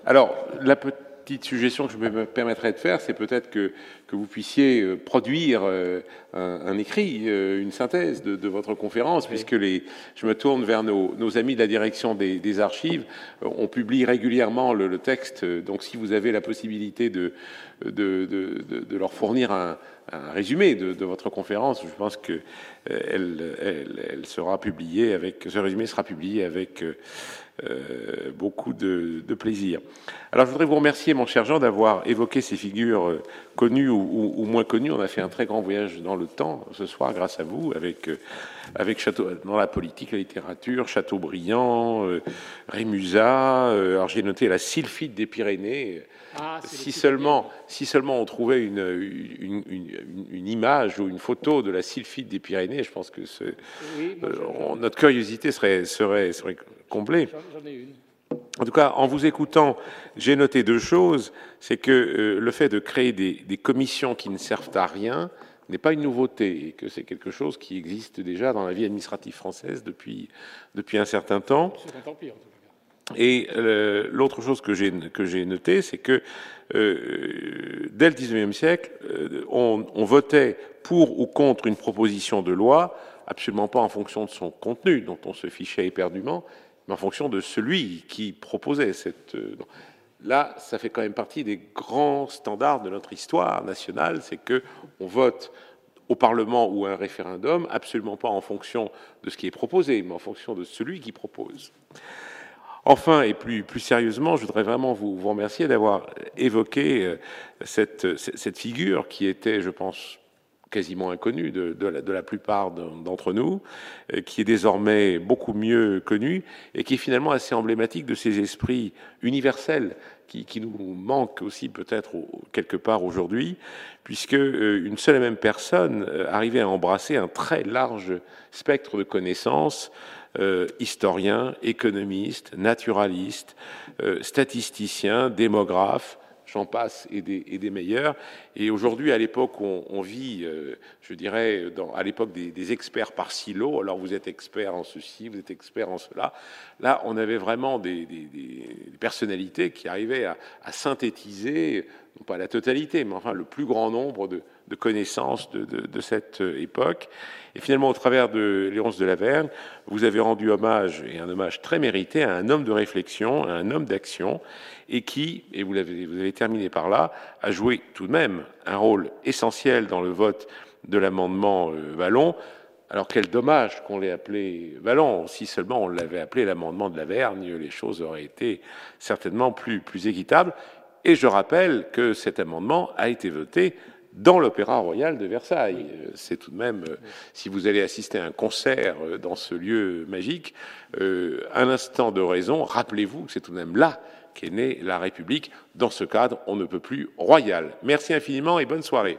Alors, la petite petite suggestion que je me permettrais de faire, c'est peut-être que, que, vous puissiez euh, produire euh, un, écrit, euh, une synthèse de, votre conférence, puisque les, je me tourne vers nos, nos amis de la direction des, archives. On publie régulièrement le, texte, donc si vous avez la possibilité de, de, de leur fournir un, un résumé de, votre conférence, je pense que elle, elle, sera publiée avec, ce résumé sera publié avec euh, beaucoup de, plaisir. Alors je voudrais vous remercier, mon cher Jean, d'avoir évoqué ces figures euh, connues ou, moins connues. On a fait un très grand voyage dans le temps ce soir, grâce à vous, avec, euh, avec Château, dans la politique, la littérature, Chateaubriand, Rémusat. alors j'ai noté la sylphide des Pyrénées. Ah, si, seulement, si seulement on trouvait une, une, image ou une photo de la sylphide des Pyrénées, je pense que notre curiosité serait, serait, serait comblée. En tout cas, en vous écoutant, j'ai noté deux choses. C'est que euh, le fait de créer des, commissions qui ne servent à rien n'est pas une nouveauté et que c'est quelque chose qui existe déjà dans la vie administrative française depuis, depuis un certain temps. Et euh, l'autre chose que j'ai que j'ai noté, c'est que euh, dès le XIXe siècle, on, on, votait pour ou contre une proposition de loi, absolument pas en fonction de son contenu, dont on se fichait éperdument, en fonction de celui qui proposait cette. Euh, là, ça fait quand même partie des grands standards de notre histoire nationale, c'est que on vote au Parlement ou à un référendum, absolument pas en fonction de ce qui est proposé, mais en fonction de celui qui propose. Enfin, et plus, sérieusement, je voudrais vraiment vous, remercier d'avoir évoqué euh, cette, figure qui était, je pense, quasiment inconnu de, la, plupart d'entre nous, euh, qui est désormais beaucoup mieux connu et qui est finalement assez emblématique de ces esprits universels qui, qui nous manquent aussi peut-être quelque part aujourd'hui, puisque euh, une seule et même personne arrivait à embrasser un très large spectre de connaissances, euh, historien, économiste, naturaliste, statisticien, démographe, j'en passe, et des, meilleurs. Et aujourd'hui, à l'époque où on, vit, euh, je dirais, à l'époque des, experts par silo, alors vous êtes expert en ceci, vous êtes expert en cela, là, on avait vraiment des, personnalités qui arrivaient à, synthétiser, pas la totalité, mais enfin le plus grand nombre de, connaissances de, cette époque. Et finalement, au travers de Léonce de Laverne, vous avez rendu hommage, et un hommage très mérité, à un homme de réflexion, à un homme d'action, et qui, et vous avez, terminé par là, a joué tout de même un rôle essentiel dans le vote de l'amendement euh, Vallon. Alors quel dommage qu'on l'ait appelé Vallon. Si seulement on l'avait appelé l'amendement de la Vergne, les choses auraient été certainement plus équitables. Et je rappelle que cet amendement a été voté dans l'Opéra Royal de Versailles. Euh, c'est tout de même, euh, si vous allez assister à un concert euh, dans ce lieu magique, un instant de raison, rappelez-vous que c'est tout de même là qu'est née la République. Dans ce cadre, on ne peut plus royal. Merci infiniment et bonne soirée.